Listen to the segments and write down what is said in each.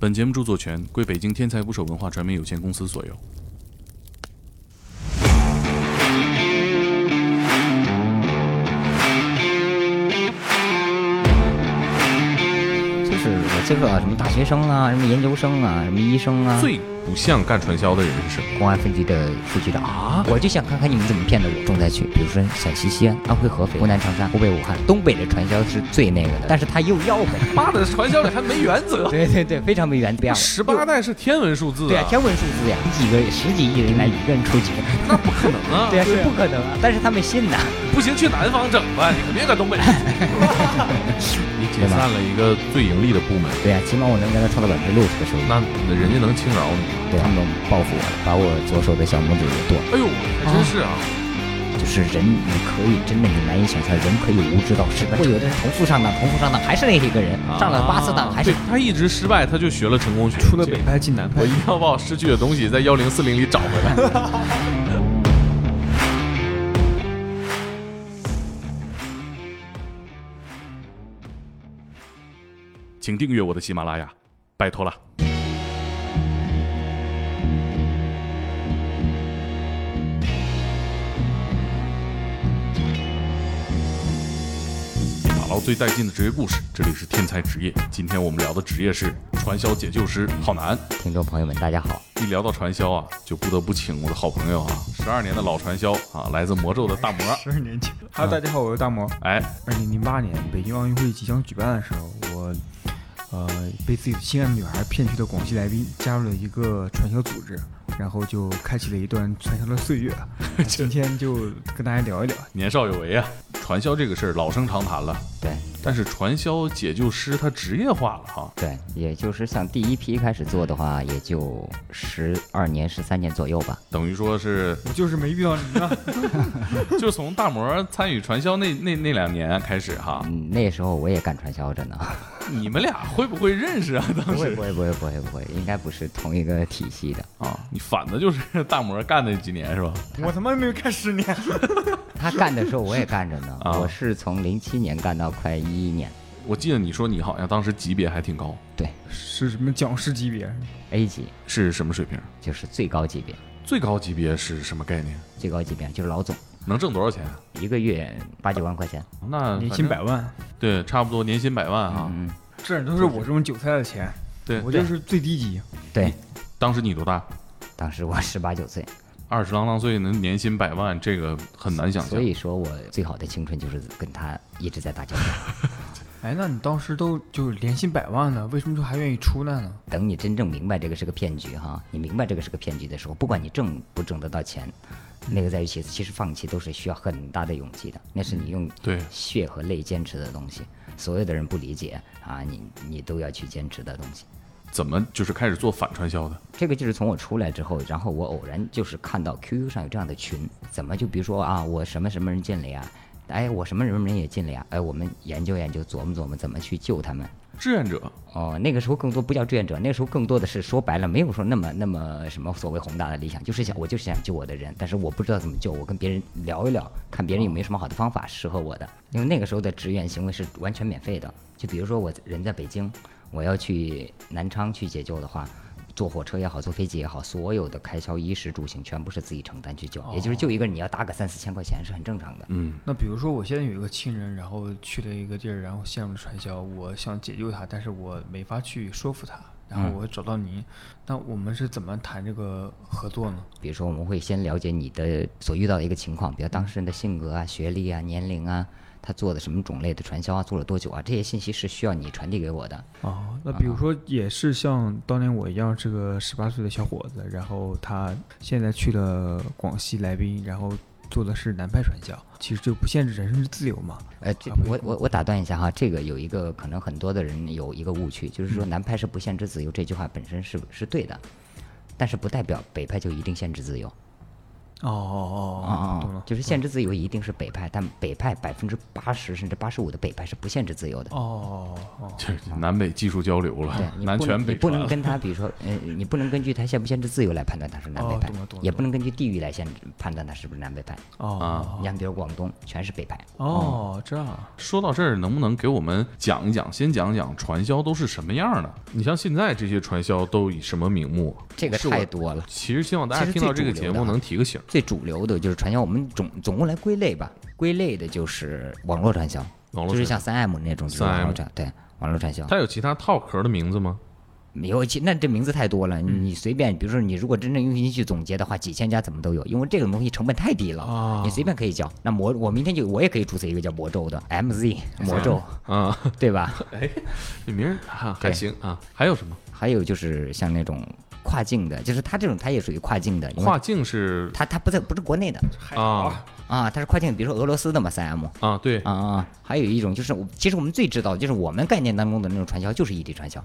本节目著作权归北京天才捕手文化传媒有限公司所有。就是我接触到什么大学生啊，什么研究生啊，什么医生啊，最不像干传销的人是谁？公安分局的副局长啊我就想看看你们怎么骗的我重灾区，比如说陕西西安、安徽合肥、湖南长沙、湖北武汉、东北的传销是最那个的，但是他又要呗。妈的，传销里还没原则。对对对，非常没原则。十八代是天文数字对啊，天文数字呀，几个十几亿人来一个人出几个，那不可能啊！对啊，是不可能啊，但是他们信呐。不行，去南方整吧，你可别搁东北。你解散了一个最盈利的部门，对啊，起码我能跟他创造百分之六十的收益。那人家能轻饶你？对他们报复我，把我左手的小拇指给剁了。哎呦，还真是啊！就是人，你可以真的你难以想象，人可以无知到失败。会有的人重复上当，重复上当，还是那一个人，上了八次当还是他一直失败，他就学了成功学，出了北派进南派我一，定要把我失去的东西在幺零四零里找回来。请订阅我的喜马拉雅，拜托了。打捞最带劲的职业故事，这里是天才职业。今天我们聊的职业是传销解救师，浩南。听众朋友们，大家好。一聊到传销啊，就不得不请我的好朋友啊，十二年的老传销啊，来自魔咒的大魔。十二年前。哈喽，大家好，我是大魔。哎，二零零八年北京奥运会即将举办的时候，我呃被自己心爱的女孩骗去的广西来宾，加入了一个传销组织，然后就开启了一段传销的岁月。今天就跟大家聊一聊。年少有为啊，传销这个事儿老生常谈了。对但是传销解救师他职业化了哈，对，也就是像第一批开始做的话，也就十二年、十三年左右吧。等于说是我就是没遇到你啊！就从大魔参与传销那那那两年开始哈，嗯，那时候我也干传销着呢。你们俩会不会认识啊？当不会时不会不会不会不会，应该不是同一个体系的。啊，你反的就是大魔干那几年是吧？我他妈没有干十年。他干的时候我也干着呢，啊我是从零七年干到快一一年。我记得你说你好像当时级别还挺高，对是什么讲师级别？，A 级是什么水平？就是最高级别，最高级别是什么概念？最高级别就是老总，能挣多少钱？一个月八九万块钱。那年薪百万，对，差不多年薪百万啊。嗯，这都是我这种韭菜的钱，对，我就是最低级。对，当时你多大？当时我十八九岁，二十郎当岁能年薪百万，这个很难想象。所以说我最好的青春就是跟他一直在打交道。哎，那你当时都就是年薪百万了，为什么就还愿意出来呢？等你真正明白这个是个骗局哈，你明白这个是个骗局的时候，不管你挣不挣得到钱，那个在于其次，其实放弃都是需要很大的勇气的，那是你用对血和泪坚持的东西。所有的人不理解啊，你你都要去坚持的东西。怎么就是开始做反传销的？这个就是从我出来之后，然后我偶然就是看到 QQ 上有这样的群，怎么就比如说啊，我什么什么人进来呀，哎，我什么什么人也进了呀，哎，我们研究研究，琢磨琢磨怎么去救他们。志愿者哦，那个时候更多不叫志愿者，那个时候更多的是说白了，没有说那么那么什么所谓宏大的理想，就是想我就是想救我的人，但是我不知道怎么救，我跟别人聊一聊，看别人有没有什么好的方法适合我的。因为那个时候的志愿行为是完全免费的，就比如说我人在北京，我要去南昌去解救的话。坐火车也好，坐飞机也好，所有的开销、衣食住行全部是自己承担去救，也就是救一个人，你要搭个三四千块钱是很正常的。嗯，那比如说，我现在有一个亲人，然后去了一个地儿，然后陷入了传销，我想解救他，但是我没法去说服他，然后我找到您，那我们是怎么谈这个合作呢？比如说，我们会先了解你的所遇到的一个情况，比如当事人的性格啊、学历啊、年龄啊，他做的什么种类的传销啊，做了多久啊，这些信息是需要你传递给我的。哦，那比如说也是像当年我一样这个十八岁的小伙子，然后他现在去了广西来宾，然后做的是南派传销，其实就不限制人身自由嘛。呃，这啊不我我我打断一下哈，这个有一个可能很多的人有一个误区，就是说南派是不限制自由，这句话本身是是对的，但是不代表北派就一定限制自由。哦哦哦哦，就是限制自由一定是北派，但北派百分之八十甚至八十五的北派是不限制自由的。哦哦，这南北技术交流了对，，南不拳北不能。跟他，比如说，呃，你不能根据他限不限制自由来判断他是南北派也不能根据地域来限制判断他是不是南北派。哦你看，比如广东全是北派，哦，这样啊，说到这儿，能不能给我们讲一讲，先讲讲传销都是什么样的？你像现在这些传销都以什么名目？这个太多了。其实希望大家听到这个节目能提个醒。最主流的就是传销，我们总总共来归类吧，归类的就是网络传销，网络就是像三 M 那种就是网 3M 络传，对，网络传销。它有其他套壳的名字吗？没有其那这名字太多了，嗯你随便，比如说你如果真正用心去总结的话，几千家怎么都有，因为这种东西成本太低了，啊你随便可以叫。那魔，我明天就我也可以注册一个叫魔咒的 MZ 魔咒，啊，对吧？哎这名儿啊还行啊。还有什么？还有就是像那种跨境的，就是它这种它也属于跨境的，跨境是它它不在不是国内的。啊。啊，它是跨境，比如说俄罗斯的嘛三 M 啊，对。啊啊，还有一种就是我其实我们最知道的就是我们概念当中的那种传销就是异地传销。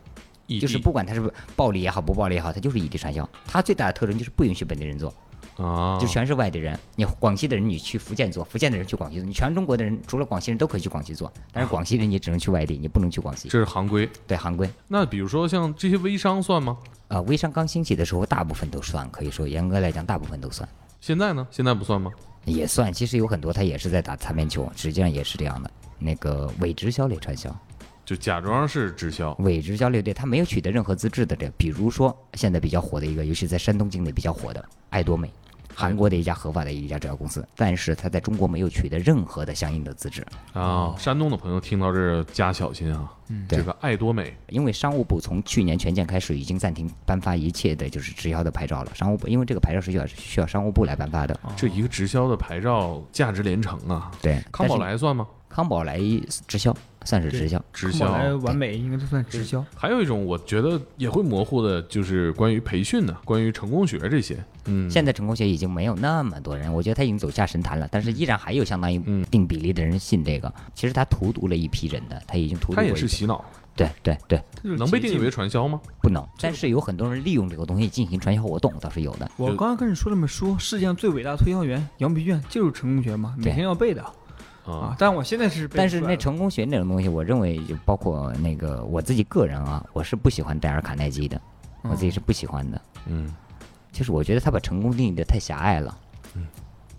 就是不管它是暴力也好，不暴力也好，它就是异地传销。它最大的特征就是不允许本地人做，啊，就全是外地人。你广西的人你去福建做，福建的人去广西做，你全中国的人除了广西人都可以去广西做，但是广西人你只能去外地，你不能去广西。这是行规。对，行规。那比如说像这些微商算吗？啊，微商刚兴起的时候，大部分都算，可以说严格来讲，大部分都算，现在呢？现在不算吗？也算。其实有很多他也是在打擦边球，实际上也是这样的。那个伪直销类传销，就假装是直销伪直销类对，他没有取得任何资质的这，比如说现在比较火的一个，尤其在山东境内比较火的爱多美，韩国的一家合法的一家直销公司，但是他在中国没有取得任何的相应的资质，啊。山东的朋友听到这儿加小心啊。嗯这个爱多美因为商务部从去年全建开始已经暂停颁发一切的就是直销的牌照了。商务部因为这个牌照是需要需要商务部来颁发的，这一个直销的牌照价值连城啊。对。康宝是莱算吗？康宝莱直销算是直销，直销。完美应该都算直销。还有一种我觉得也会模糊的，就是关于培训的，关于成功学这些。嗯，现在成功学已经没有那么多人，我觉得他已经走下神坛了，但是依然还有相当一嗯定比例的人信这个。其实他荼毒了一批人的，他已经荼毒它也过一批是洗脑，对对对，能被定义为传销吗？不能。但是有很多人利用这个东西进行传销活动，倒是有的。我刚刚跟你说那么说，世界上最伟大的推销员杨培卷就是成功学嘛，每天要背的啊啊。。但我现在是但是那成功学那种东西，我认为就包括那个我自己个人啊，我是不喜欢戴尔·卡耐基的，我自己是不喜欢的。嗯，就是我觉得他把成功定义的太狭隘了。嗯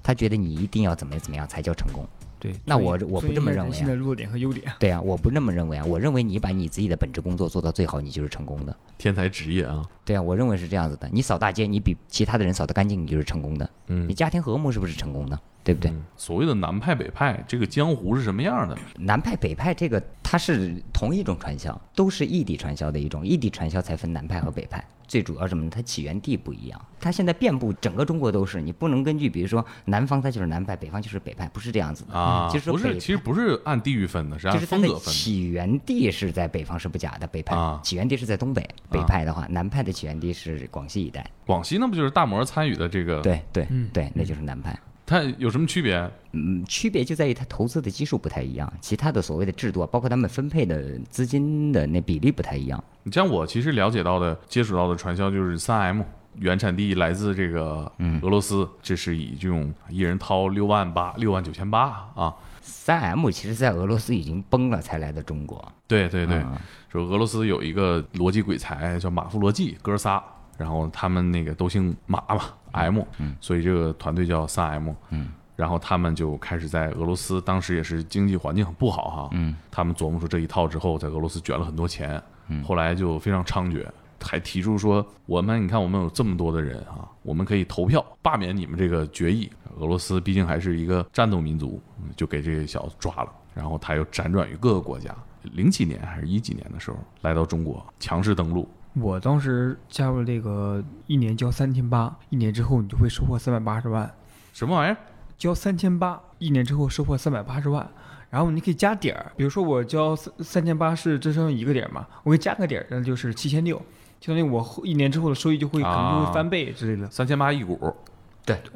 他觉得你一定要怎么怎么样才叫成功。对，那我我不这么认为啊现在弱点和优点。对啊，我不那么认为啊，我认为你把你自己的本职工作做到最好，你就是成功的。天才职业啊。对啊，我认为是这样子的。你扫大街，你比其他的人扫得干净，你就是成功的。嗯你家庭和睦是不是成功的？对不对？嗯所谓的南派北派，这个江湖是什么样的？南派北派这个它是同一种传销，都是异地传销的一种。异地传销才分南派和北派，最主要什么呢？它起源地不一样，它现在遍布整个中国都是。你不能根据比如说南方它就是南派，北方就是北派，不是这样子的啊，就是说不是，其实不是按地域分的，是按风格分的。起源地是在北方是不假的，北派、啊起源地是在东北。北派的话，南派的起源地是广西一带。广西那不就是大摩参与的这个？，对对、嗯对，那就是南派。它有什么区别？嗯，区别就在于它投资的基数不太一样，其他的所谓的制度啊，包括他们分配的资金的那比例不太一样。你像我其实了解到的、接触到的传销就是三 M，原产地来自这个嗯俄罗斯，这是以这种一人掏六万八、六万九千八啊。三 M 其实在俄罗斯已经崩了才来的中国。对对对，啊说俄罗斯有一个逻辑鬼才叫马夫罗季哥仨，然后他们那个都姓马嘛，M，所以这个团队叫三 M。嗯，然后他们就开始在俄罗斯，当时也是经济环境很不好哈。嗯，他们琢磨出这一套之后，在俄罗斯卷了很多钱，嗯后来就非常猖獗。还提出说，我们你看，我们有这么多的人啊，我们可以投票罢免你们这个决议。俄罗斯毕竟还是一个战斗民族，嗯就给这个小子抓了。然后他又辗转于各个国家，零几年还是一几年的时候来到中国，强势登陆。我当时加入了这个，一年交三千八，一年之后你就会收获三百八十万。什么玩意儿？交三千八，一年之后收获三百八十万。然后你可以加点儿，比如说我交三三千八是只剩一个点儿嘛，我给加个点儿，那就是七千六，相当于我一年之后的收益就会可能就啊会翻倍之类的。三千八一股，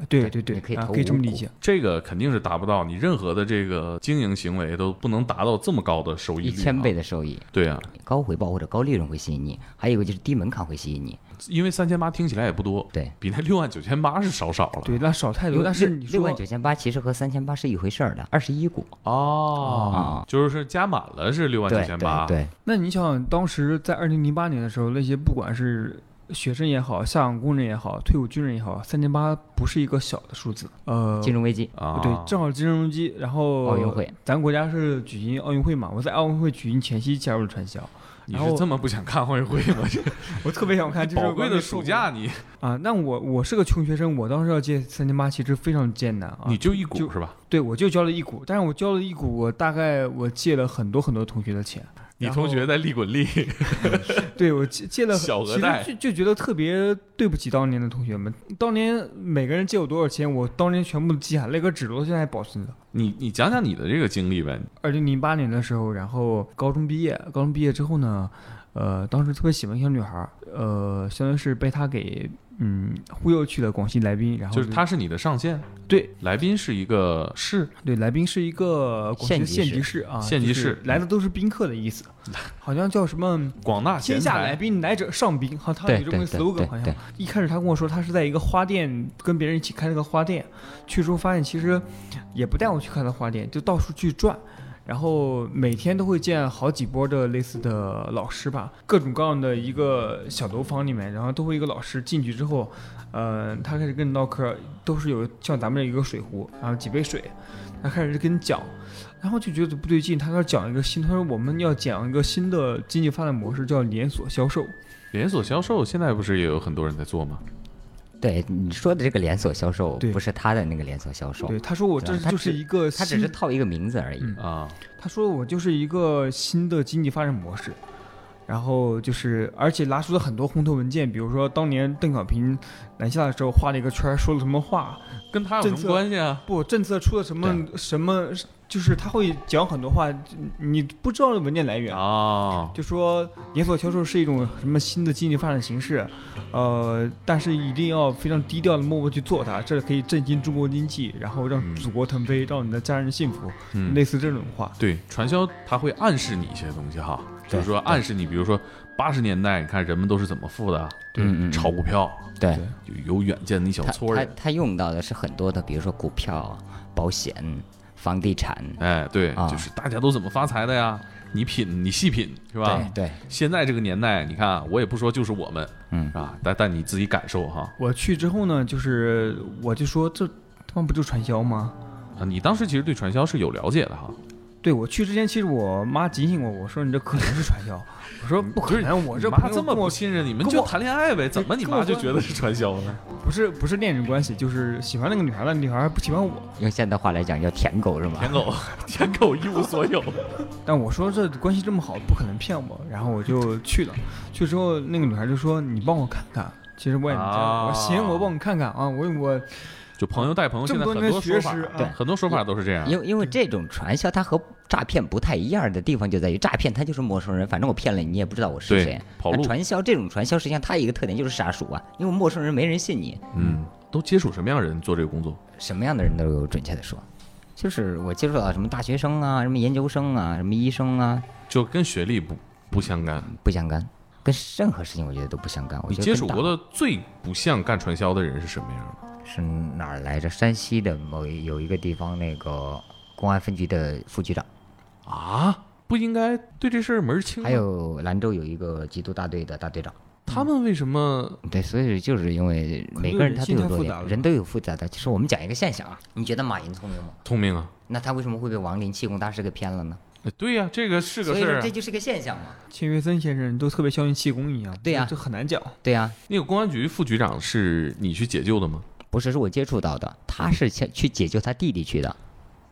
对对对对，可以投啊可以这么理解。这个肯定是达不到，你任何的这个经营行为都不能达到这么高的收益率、一千倍的，收益，对啊，高回报或者高利润会吸引你，还有一个就是低门槛会吸引你。因为三千八听起来也不多，对，比那六万九千八是少少了。对，那少太多。但是你六万九千八其实和三千八是一回事儿的，二十一股。哦，就是说加满了是六万九千八，对对，那你想，当时在二零零八年的时候，那些不管是学生也好，下岗工人也好，退伍军人也好，三千八不是一个小的数字。呃，金融危机，啊，对，正好金融危机，然后奥运会，咱国家是举行奥运会嘛，我在奥运会举行前夕加入了传销，你是这么不想看奥运会吗？这 我特别想看，就 是宝贵的完美受暑假你啊。那我我是个穷学生，我当时要借三千八，其实非常艰难啊。你就一股就是吧？对我就交了一股，但是我交了一股，我大概我借了很多很多同学的钱。你同学在利滚利，对我借借了很小额贷其实就就觉得特别对不起当年的同学们。当年每个人借我多少钱，我当年全部都记下来，那个纸都现在还保存着。你你讲讲你的这个经历呗。二零零八年的时候，然后高中毕业，高中毕业之后呢，呃，当时特别喜欢一个小女孩儿，呃，相当于是被她给嗯忽悠去了广西来宾，然后就是他是你的上线，对。来宾是一个市，对，来宾是一个广西的县县级市。级市啊，县级市。来的都是宾客的意思，好像叫什么广纳贤天下来。宾来者上宾，好，他对有这么个 slogan，好像。一开始他跟我说他是在一个花店跟别人一起开了个花店，去之后发现其实也不带我去看他花店，就到处去转。然后每天都会见好几波的类似的老师吧，各种各样的一个小楼房里面，然后都会一个老师进去之后，呃，他开始跟你唠嗑，都是有像咱们这一个水壶，然后几杯水，他开始跟你讲，然后就觉得不对劲，他开始讲一个新，他说我们要讲一个新的经济发展模式，叫连锁销售。连锁销售现在不是也有很多人在做吗？对你说的这个连锁销售不是他的那个连锁销售，对，他说我这他就是一个他只是套一个名字而已。嗯啊，他说我就是一个新的经济发展模式，然后就是而且拿出了很多红头文件，比如说当年邓小平南下的时候画了一个圈，说了什么话，跟他有什么关系啊？不政策出了什么什么，就是他会讲很多话，你不知道的文件来源。啊，就说连锁销售是一种什么新的经济发展形式，呃，但是一定要非常低调的默默去做它，这可以振兴中国经济，然后让嗯祖国腾飞，让你的家人幸福，嗯，类似这种话。对，传销它会暗示你一些东西哈，就对是说暗示你，比如说八十年代，你看人们都是怎么富的，嗯嗯嗯。炒股票，对，就有远见的一小他他撮人，他用到的是很多的，比如说股票、保险、房地产，哎，对，啊。就是大家都怎么发财的呀？你品，你细品，是吧？对对，现在这个年代，你看啊，我也不说就是我们，嗯。啊，但但你自己感受哈。我去之后呢，就是我就说这他妈不就传销吗？啊，你当时其实对传销是有了解的哈，对我去之前，其实我妈警醒我，我说你这可能是传销，我说不可能，我这你妈这么不信任你们就谈恋爱呗，怎么你妈就觉得是传销呢？不是不是恋人关系，就是喜欢那个女孩，那女孩不喜欢我，用现代话来讲叫舔狗是吗？舔狗，舔狗一无所有。但我说这关系这么好，不可能骗我，然后我就去了。去之后，那个女孩就说：“你帮我看看。”其实我也没这样，啊我说行，我帮你看看啊。我我就朋友带朋友，现在很多说法，对啊，很多说法都是这样。因为因为这种传销，它和诈骗不太一样的地方就在于，诈骗它就是陌生人，反正我骗了你，你也不知道我是对谁。跑路传销这种传销，实际上它一个特点就是杀熟啊，因为陌生人没人信你，嗯，都接触什么样的人做这个工作？什么样的人都有，准确的说，就是我接触到什么大学生啊，什么研究生啊，什么医生啊，就跟学历不不相干。不相干，跟任何事情我觉得都不相干。我你接触过的最不像干传销的人是什么样的？是哪儿来着？山西的某一有一个地方那个公安分局的副局长，啊，不应该对这事儿门儿清？还有兰州有一个缉毒大队的大队长。他们为什么？对，所以就是因为每个人他都有弱点人都有复杂的。其实我们讲一个现象啊，你觉得马云聪明吗？聪明啊？那他为什么会被王林气功大师给骗了呢？哎对呀、这个是个所以事儿这就是个现象嘛。钱学森先生都特别相信气功一样，对呀这这很难讲。对呀、那个公安局副局长是你去解救的吗？不是是我接触到的，他是去去解救他弟弟去的。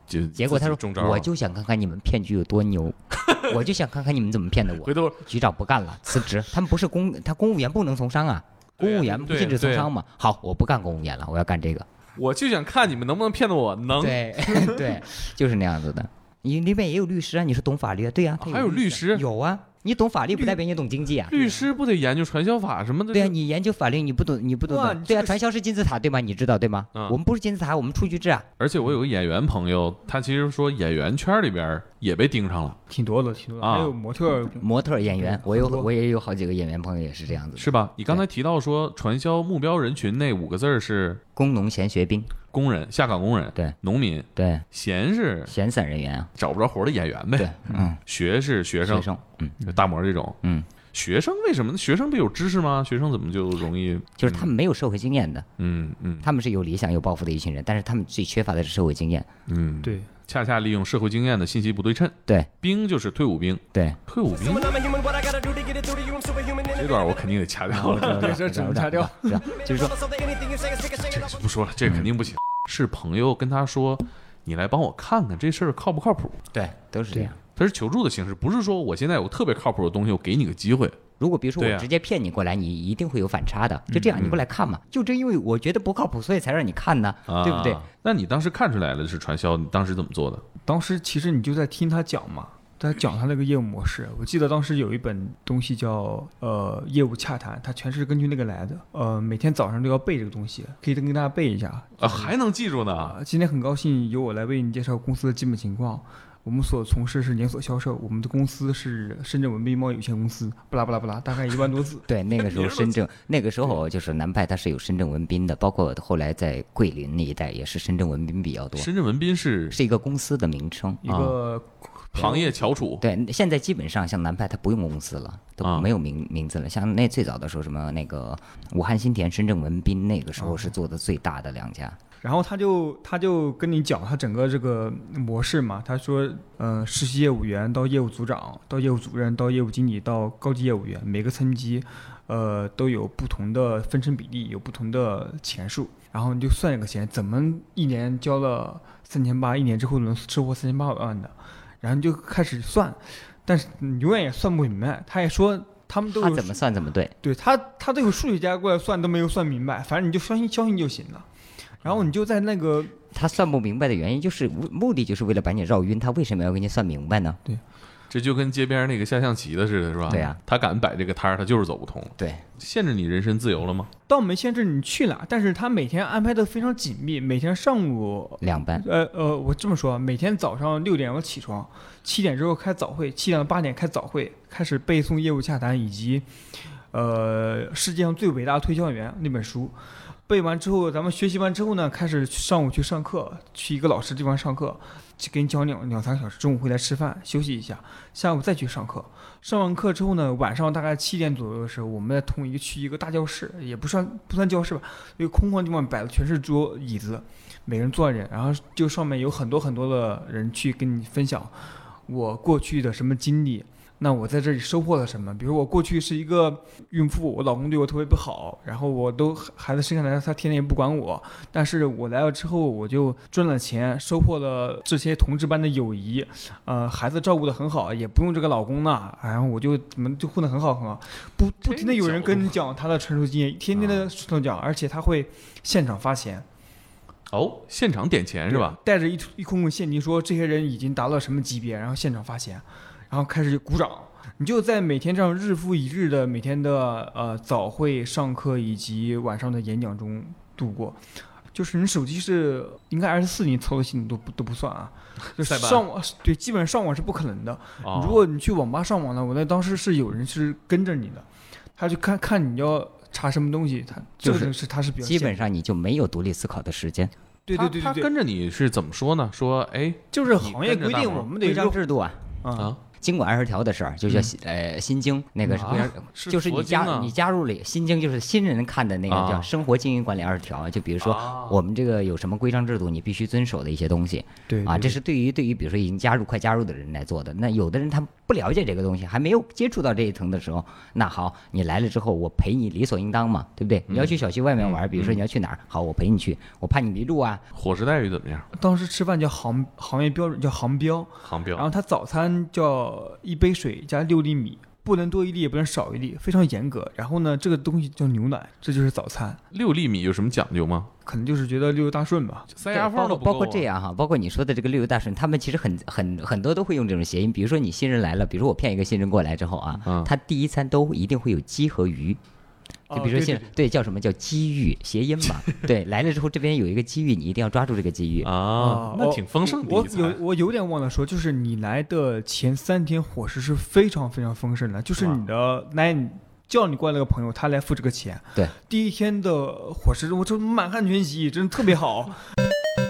就结果他说我就想看看你们骗局有多牛，我就想看看你们怎么骗的我回。头局长不干了，辞职。他们不是公，他公务员不能从商啊，公务员不禁止从商嘛。好，我不干公务员了，我要干这个。我就想看你们能不能骗得我能。对 对，就是那样子的。你那边也有律师啊，你是懂法律啊？对呀、他还有律师有啊，你懂法律不代表你懂经济啊。律师不得研究传销法什么的？对啊，你研究法律，你不懂，你不懂的。对啊，哇你这个传销是金字塔，对吗？你知道对吗？嗯我们不是金字塔，我们出去制啊。而且我有个演员朋友，他其实说演员圈里边也被盯上了，挺多的，挺多的，啊还有模特儿，模特儿演员，我有很多我也有好几个演员朋友也是这样子的。是吧？你刚才提到说传销目标人群那五个字儿是工农闲学兵，工人、下岗工人、对。农民，对，闲是闲散人员啊，找不着活的演员对呗，，嗯，学是学生。学，生，嗯。就大模这种。嗯，学生为什么？学生不有知识吗？学生怎么就容易？就是他们没有社会经验的，嗯嗯。他们是有理想有抱负的一群人，但是他们最缺乏的是社会经验。嗯，对，恰恰利用社会经验的信息不对称。对兵就是退伍兵，对，退伍兵.这段我肯定得掐掉了，对 这只能掐掉。就是说 off. 不说了，这肯定不行。是朋友跟他说，你来帮我看看这事儿靠不靠谱。对，都是这样。他是求助的形式，不是说我现在有特别靠谱的东西，我给你个机会。如果比如说我直接骗你过来，你一定会有反差的。就这样，你过来看嘛。就正因为我觉得不靠谱，所以才让你看呢，对不对？啊？那你当时看出来了是传销，你当时怎么做的？当时其实你就在听他讲嘛，他讲他那个业务模式。我记得当时有一本东西叫呃业务洽谈，他全是根据那个来的。呃，每天早上都要背这个东西，可以跟大家背一下。啊，还能记住呢？啊，今天很高兴由我来为你介绍公司的基本情况。我们所从事是连锁销售，我们的公司是深圳文斌贸易有限公司，不拉不拉不拉，大概一万多字。对，那个时候深圳，那个时候就是南派它是有深圳文斌的，包括后来在桂林那一带也是深圳文斌比较多，深圳文斌是是一个公司的名称。一个行业翘楚，对，现在基本上像南派它不用公司了，都啊没有名名字了。像那最早的时候，什么那个武汉新田、深圳文斌，那个时候是做的最大的两家。然后他就他就跟你讲他整个这个模式嘛，他说，呃，实习业务员到业务组长，到业务主任，到业务经理，到高级业务员，每个层级，呃，都有不同的分成比例，有不同的钱数，然后你就算一个钱，怎么一年交了三千八，一年之后能收获三千八百万的，然后你就开始算，但是你永远也算不明白，他也说。他们都有他怎么算怎么对，对他，他都有数学家过来算都没有算明白，反正你就相信相信就行了。然后你就在那个他算不明白的原因就是目目的就是为了把你绕晕，他为什么要给你算明白呢？对这就跟街边那个下象棋的似的，是吧？对呀他敢摆这个摊儿，他就是走不通。对，限制你人身自由了吗？倒没限制你去哪，但是他每天安排的非常紧密，每天上午，两班。呃呃，我这么说，每天早上六点我起床，七点之后开早会，七点到八点开早会，开始背诵业务洽谈以及，呃，世界上最伟大的推销员那本书。背完之后，咱们学习完之后呢，开始上午去上课，去一个老师地方上课，去给你讲两两三个小时。中午回来吃饭休息一下，下午再去上课。上完课之后呢，晚上大概七点左右的时候，我们在同一个区一个大教室，也不算不算教室吧，一个空旷地方摆的全是桌椅子，每人坐着，然后就上面有很多很多的人去跟你分享我过去的什么经历。那我在这里收获了什么？比如我过去是一个孕妇，我老公对我特别不好，然后我都孩子生下来，他天天也不管我。但是我来了之后，我就赚了钱，收获了这些同志般的友谊，呃，孩子照顾得很好，也不用这个老公呢，然后我就怎么就混得很好很好。不不停的有人跟你讲他的成熟经验，天天的跟我讲，而且他会现场发钱。哦，现场点钱是吧？带着一一空空现金说这些人已经达到什么级别，然后现场发钱，然后开始鼓掌。你就在每天这样日复一日的每天的呃早会、上课以及晚上的演讲中度过。就是你手机是应该二十四，你操作系统都不都不算啊。就塞班上网对，基本上上网是不可能的。哦如果你去网吧上网呢，我那当时是有人是跟着你的，他就看看你要查什么东西，他这就是个是他是比较基本上你就没有独立思考的时间。对对对他他对对，跟着你是怎么说呢？说哎就是行业规定，我们得章制度啊，啊啊，经管二十条的事儿，就叫呃心经，那个是规章，啊是就是你加你加入了心经，就是新人看的那个啊。叫生活经营管理二十条，就比如说啊。我们这个有什么规章制度，你必须遵守的一些东西。啊，对。啊这是对于对于比如说已经加入快加入的人来做的。那有的人他不了解这个东西，还没有接触到这一层的时候，那好，你来了之后，我陪你理所应当嘛，对不对？你要去小区外面玩，比如说你要去哪儿，好，我陪你去，我怕你迷路啊，伙食待遇怎么样？当时吃饭叫行行业标准叫行标，航标。然后他早餐叫一杯水加六粒米，不能多一粒也不能少一粒，非常严格。然后呢，这个东西叫牛奶，这就是早餐，六粒米有什么讲究吗？可能就是觉得六六大顺吧。塞牙对包括缝都不够啊包括这样哈，包括你说的这个六六大顺，他们其实很很很多都会用这种谐音。比如说你新人来了，比如说我骗一个新人过来之后啊，嗯他第一餐都一定会有鸡和鱼。就比如说现哦对对对叫什么叫机遇谐音嘛？对，来了之后这边有一个机遇，你一定要抓住这个机遇。啊，那挺丰盛的我。有我有点忘了说，就是你来的前三天伙食是非常非常丰盛的，就是你的来你叫你过来那个朋友，他来付这个钱。对，第一天的伙食我这满汉全席，真的特别好。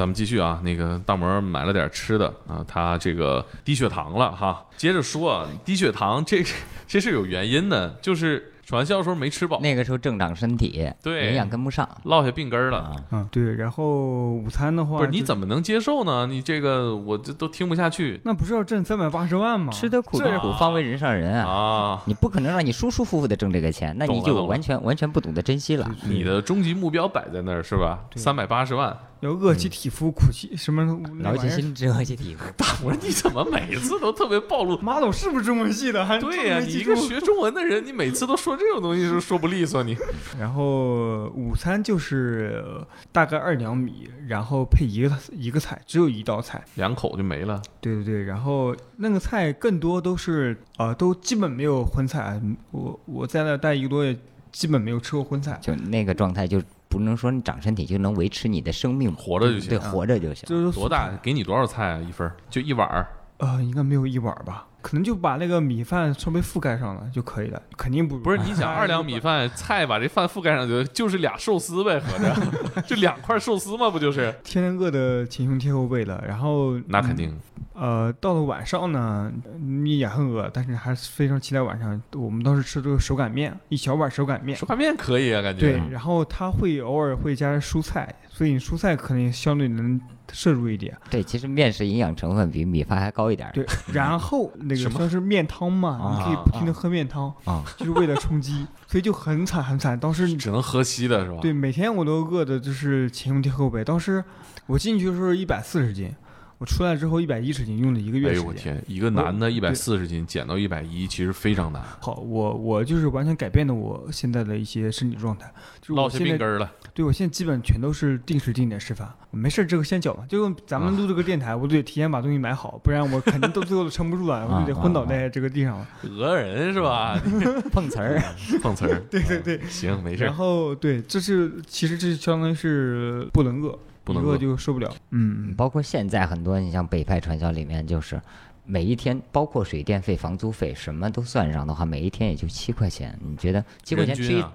咱们继续啊，那个大魔买了点吃的啊，他这个低血糖了哈。接着说啊，低血糖这这是有原因的，就是传销的时候没吃饱，那个时候正长身体，对营养跟不上落下病根儿了。啊。嗯，对。然后午餐的话，不是你怎么能接受呢？你这个我这都听不下去那不是要挣三百八十万吗？吃得苦中苦，方为人上人啊！啊！你不可能让你舒舒服服的挣这个钱，那你就完全完全不懂得珍惜了。你的终极目标摆在那儿是吧？三百八十万。要饿其体肤，苦其什么那劳？其心志，饿其体肤。我说你怎么每次都特别暴露？马总是不是中文系的？还对呀、你一个学中文的人，你每次都说这种东西是说不利索你。然后午餐就是呃大概二两米，然后配一个一个菜，只有一道菜。两口就没了。对对对，然后那个菜更多都是呃，都基本没有荤菜。嗯我我在那待一个多月，基本没有吃过荤菜，就那个状态，就不能说你长身体就能维持你的生命，活着就行对，活着就行。就是多大？给你多少菜啊？一份儿就一碗儿。呃，应该没有一碗吧，可能就把那个米饭稍微覆盖上了就可以了，肯定不不是你想二两米饭菜把这饭覆盖上就就是俩寿司呗，合着 就两块寿司嘛，不就是？天天饿的前胸贴后背的，然后那肯定。呃，到了晚上呢，你也很饿，但是还是非常期待晚上。我们当时吃这个手擀面，一小碗手擀面。手擀面可以啊，感觉。对，然后它会偶尔会加蔬菜，所以你蔬菜可能相对能摄入一点。对，其实面食营养成分比米饭还高一点。对，然后那个算是面汤嘛，你可以啊不停的喝面汤，啊，就是为了充饥，所以就很惨很惨。当时只能喝稀的是吧？对每天我都饿的就是前胸贴后背。当时我进去的时候一百四十斤，我出来之后一百一十斤，用了一个哎月时间。呦我天，一个男的一百四十斤减到一百一，其实非常难，好，我我就是完全改变了我现在的一些身体状态，就是落下我现在病根了。对我现在基本全都是定时定点吃饭，没事儿这个先搅嘛，就咱们录这个电台，我得提前把东西买好，不然我肯定到最后都撑不住了，我就得昏倒在这个地上了。讹人是吧？碰瓷儿。碰瓷儿。对对对，行，没事然。后对，这是其实这相当于是不能饿不能饿就受不了。嗯，包括现在很多，你像北派传销里面，就是每一天，包括水电费、房租费，什么都算上的话，每一天也就七块钱。你觉得七块钱吃一啊，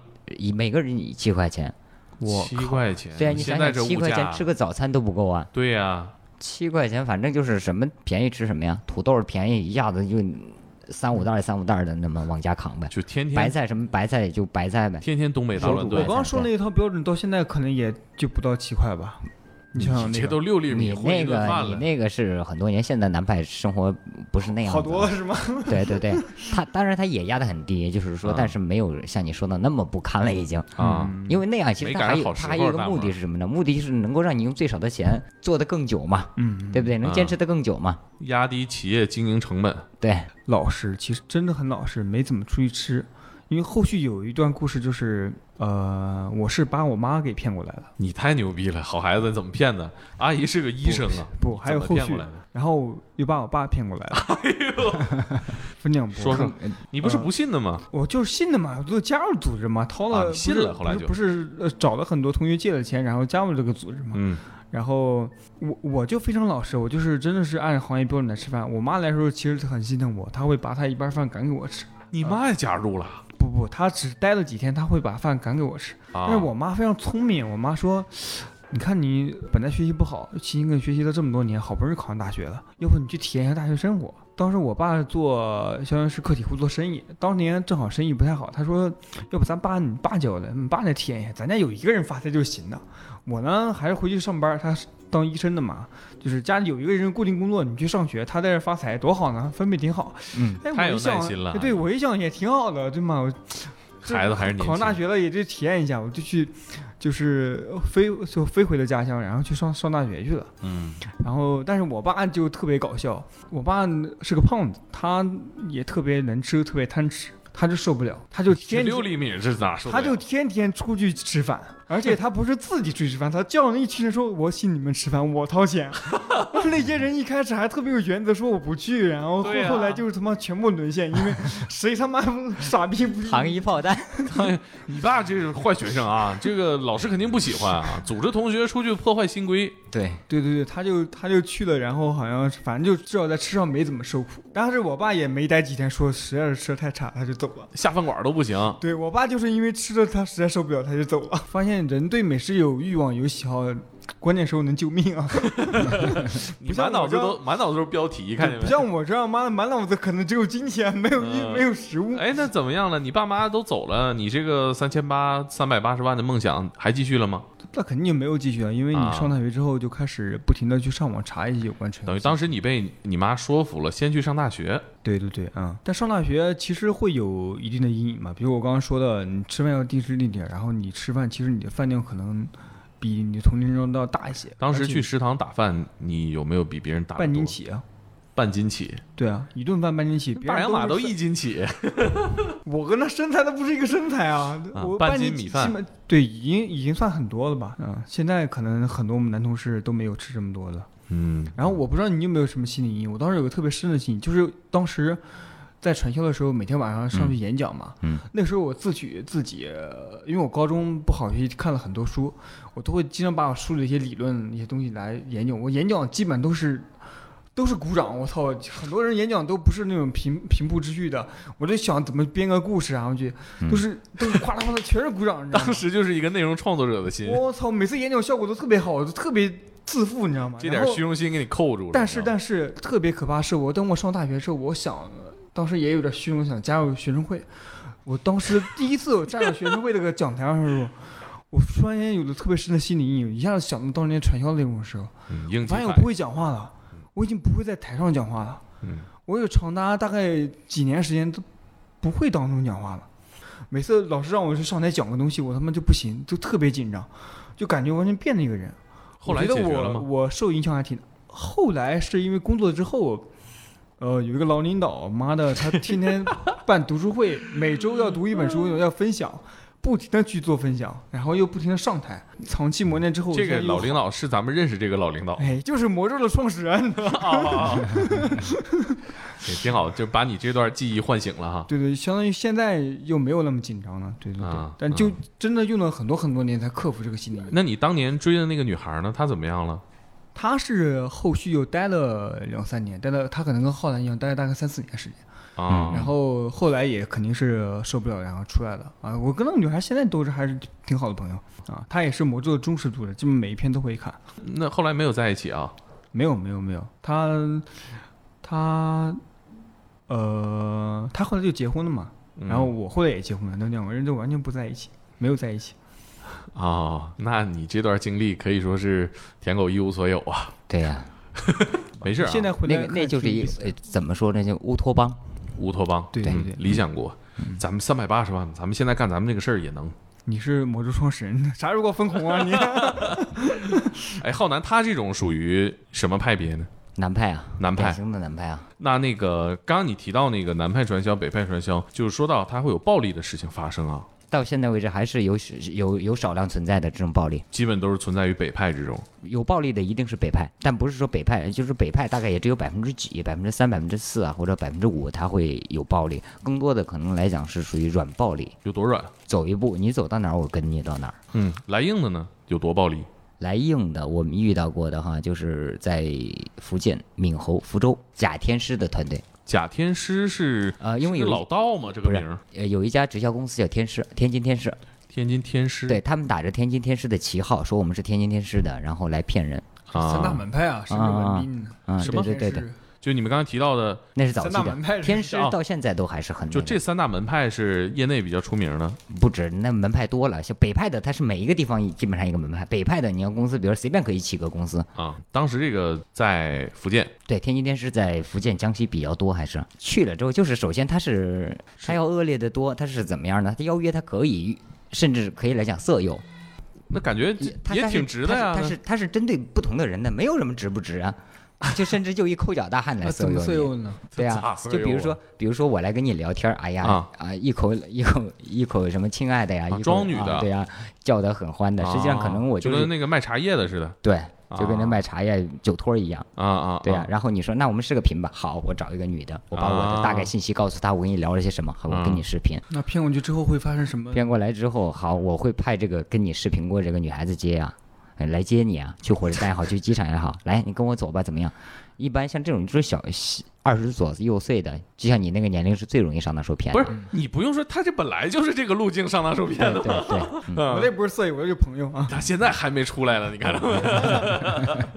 每个人七块钱，我七块钱。对啊，你想想七块钱吃个早餐都不够啊。对呀，七块钱，反正就是什么便宜吃什么呀，土豆便宜一下子就三五袋儿三五袋儿的那么往家扛呗。就天天白菜什么白菜也就白菜呗。天天东北大乱我炖刚，刚说那一套标准到现在可能也就不到七块吧。你想想那个这都六粒米你那个。你那个是很多年，现在南派生活不是那样好多了是吗？对 对对，他当然他也压得很低，就是说，啊但是没有像你说的那么不堪了已经。啊，嗯因为那样其实他还有赶上好时它还有一个目的是什么呢？目的就是能够让你用最少的钱做得更久嘛，嗯，对不对？能坚持得更久嘛。压低企业经营成本。对，老实，其实真的很老实，没怎么出去吃。因为后续有一段故事，就是呃，我是把我妈给骗过来的，你太牛逼了，好孩子怎么骗的？阿姨是个医生啊，不，还有后续？然后又把我爸骗过来了。哎呦，分两 拨。说说，你不是不信的吗？我就是信的嘛，我都加入组织嘛，掏了，啊信了后来就不是不是呃找了很多同学借了钱，然后加入这个组织嘛。嗯，然后我我就非常老实，我就是真的是按行业标准来吃饭。我妈来的时候其实很心疼我，她会把她一半饭赶给我吃。你妈也加入了不不，他只待了几天，他会把饭赶给我吃。啊？但是我妈非常聪明，我妈说：“你看你本来学习不好，勤勤恳学习了这么多年，好不容易考上大学了，要不你去体验一下大学生活。”当时我爸做相当于是个体户做生意，当年正好生意不太好，他说：“要不咱爸你爸叫来，你爸来体验一下，咱家有一个人发财就行了。”我呢还是回去上班，他是当医生的嘛，就是家里有一个人固定工作，你去上学，他在这发财多好呢，分配挺好。嗯，哎，太有我一想耐心了哎对我一想也挺好的，对吗？我 孩子还是年。考上大学了也就体验一下，我就去，就是飞就飞回了家乡，然后去上上大学去了。嗯，然后，但是我爸就特别搞笑，我爸是个胖子，他也特别能吃，特别贪吃，他就受不了，他就十天六厘米是咋受？他就天天出去吃饭，而且他不是自己出去吃饭，他叫那一群人说：“我请你们吃饭，我掏钱。”那些人一开始还特别有原则，说我不去，然后后啊后来就是他妈全部沦陷，因为谁他妈傻逼不去？糖衣炮弹，你爸这是坏学生啊，这个老师肯定不喜欢啊，组织同学出去破坏新规。对，对对对，他就他就去了，然后好像反正就至少在吃上没怎么受苦。但是我爸也没待几天，说实在是吃的太差，他就走了。下饭馆都不行，对我爸就是因为吃的他实在受不了，他就走了。发现人对美食有欲望有喜好，关键时候能救命啊！你满脑子都满脑子都是标题，看见没？不像我这样，妈的满脑子可能只有金钱，没有没有食物。哎，那怎么样了？你爸妈都走了，你这个三千八三百八十万的梦想还继续了吗？那肯定就没有继续啊，因为你啊上大学之后就开始不停的去上网查一些有关传销等于当时你被你妈说服了，先去上大学。对对对，嗯，但上大学其实会有一定的阴影嘛，比如我刚刚说的，你吃饭要定时定点，然后你吃饭其实你的饭量可能比你同龄人都要大一些。当时去食堂打饭，你有没有比别人打得半斤？起啊，半斤起，对啊，一顿饭半斤起，别人大洋马都一斤起。我跟他身材都不是一个身材啊，我啊半斤斤米饭对，已经已经算很多了吧？嗯，现在可能很多我们男同事都没有吃这么多的。嗯，然后我不知道你有没有什么心理阴影，我当时有个特别深的心理，就是当时在传销的时候，每天晚上上去演讲嘛，嗯那时候我自诩自己，呃因为我高中不好学习，看了很多书，我都会经常把我书里的一些理论一些东西来研究。我演讲基本都是。都是鼓掌，我操！很多人演讲都不是那种平平铺直叙的，我就想怎么编个故事，然后去，都是都是哗啦哗啦，全是鼓掌，当？时就是一个内容创作者的心，我操！每次演讲效果都特别好，我就特别自负，你知道吗？这点虚荣心给你扣住了。但是但是特别可怕是我等我上大学之后，我想当时也有点虚荣，想加入学生会。我当时第一次我站在学生会那个讲台上的时候，我突然间有了特别深的心理阴影，一下子想到当年传销的那种时候，发现我不会讲话了，我已经不会在台上讲话了。嗯，我有长达大概几年时间都不会当众讲话了。每次老师让我去上台讲个东西，我他妈就不行，就特别紧张，就感觉完全变了一个人。后来我觉得解决了吗？我我受影响还挺。后来是因为工作之后，呃，有一个老领导，妈的，他天天办读书会，每周要读一本书，要分享，不停的去做分享，然后又不停的上台，长期磨练之后，这个老领导，是咱们认识这个老领导 哎，就是魔咒的创始人。啊，也挺好，就把你这段记忆唤醒了哈。对对，相当于现在又没有那么紧张了，对对对，啊但就真的用了很多很多年才克服这个心理。那你当年追的那个女孩呢？她怎么样了？她是后续又待了两三年，待了她可能跟浩南一样，待了大概三四年时间。啊，然后后来也肯定是受不了，然后出来了啊。我跟那个女孩现在都是还是挺好的朋友啊。她也是魔咒的忠实读者，基本每一篇都会看。那后来没有在一起啊？没有没有没有，她她呃，她后来就结婚了嘛。嗯然后我后来也结婚了，那两个人就完全不在一起，没有在一起。啊，那你这段经历可以说是舔狗一无所有啊。对呀、没事啊，现在回来那个那就是一怎么说呢？就乌托邦。乌托邦，嗯对对对，理想国，咱们三百八十万，咱们现在干咱们这个事儿也能。你是魔咒创始人，啥时候给我分红啊你？哎，浩南他这种属于什么派别呢？南派啊，南派典型的南派啊，那那个刚刚你提到那个南派传销、北派传销，就是说到它会有暴力的事情发生啊，到现在为止还是有有有少量存在的这种暴力，基本都是存在于北派之中。有暴力的一定是北派，但不是说北派，就是北派大概也只有百分之几、百分之三、百分之四啊，或者百分之五，它会有暴力，更多的可能来讲是属于软暴力，有多软？走一步你走到哪儿，我跟你到哪儿。嗯，来硬的呢有多暴力？来硬的，我们遇到过的哈，就是在福建闽侯福州贾天师的团队，假天师是呃，因为有老道嘛？这个不是名儿，呃有一家直销公司叫天师，天津天师，天津天师，对他们打着天津天师的旗号，说我们是天津天师的，然后来骗人。三大啊，门派啊，是个文斌。啊，什么对对对对，就你们刚刚提到的，那是早期的。天师啊到现在都还是很、那个就这三大门派是业内比较出名的不止，那门派多了。像北派的，它是每一个地方基本上一个门派。北派的，你要公司，比如随便可以起个公司。啊。当时这个在福建，对，天津天师在福建、江西比较多，还是去了之后，就是首先他是他要恶劣的多，他是怎么样呢？他邀约他可以，甚至可以来讲色诱，那感觉也挺值的呀。他是他是针对不同的人的，没有什么值不值啊。就甚至就一抠脚大汉来那怎么色诱你，色诱呢？对啊就比如说，比如说我来跟你聊天儿，哎呀啊啊，一口一口一口什么亲爱的呀，装女的啊对呀，叫得很欢的。实际上可能我啊就跟那个卖茶叶的似的对，就跟那啊卖茶叶酒托儿一样。啊啊。对呀、啊然后你说那我们视个频吧，好，我找一个女的，我把我的大概信息告诉她，我跟你聊了些什么，好，我跟你视频。那骗过去之后会发生什么？骗过来之后，好，我会派这个跟你视频过这个女孩子接啊，来接你啊，去火车站也好，去机场也好，来，你跟我走吧，怎么样？一般像这种就是小二十左右岁的，就像你那个年龄是最容易上当受骗的。不是你不用说，他这本来就是这个路径上当受骗的对嘛。对，嗯我那不是色友，我这是朋友啊。他现在还没出来呢，你看到没？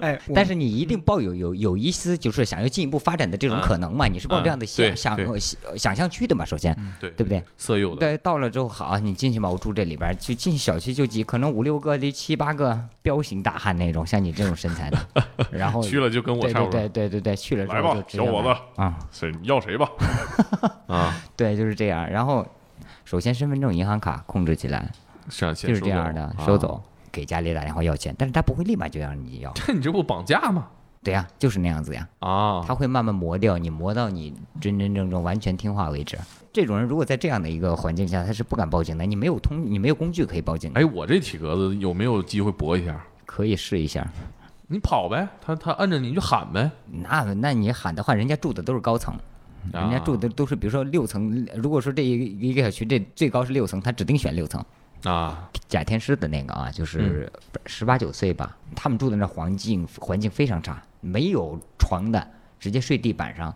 哎，我但是你一定抱有有有一丝就是想要进一步发展的这种可能嘛？你是抱这样的想想呃想想象去的嘛？首先，对对不对？色诱的，对，到了之后好，你进去吧，我住这里边儿，就进小区就几，可能五六个、的七八个彪形大汉那种，像你这种身材的，然后去了就跟我对对差不多。对对对对，去了之后就直接小伙来子啊，谁你要谁吧？啊，对，就是这样。然后，首先身份证、银行卡控制起来，是啊，就是这样的，收啊。走，给家里打电话要钱，但是他不会立马就让你要，这你这不绑架吗？对呀，就是那样子呀，啊，他会慢慢磨掉你，磨到你真真正正完全听话为止。这种人如果在这样的一个环境下，他是不敢报警的，你没有通，你没有工具可以报警，哎，我这体格子有没有机会搏一下？可以试一下。你跑呗，他他摁着你就喊呗。那那你喊的话，人家住的都是高层，人家住的都是比如说六层。如果说这一个一个小区这最高是六层，他指定选六层。啊，贾天师的那个啊，就是十八九岁吧，他们住的那环境环境非常差，没有床的，直接睡地板上。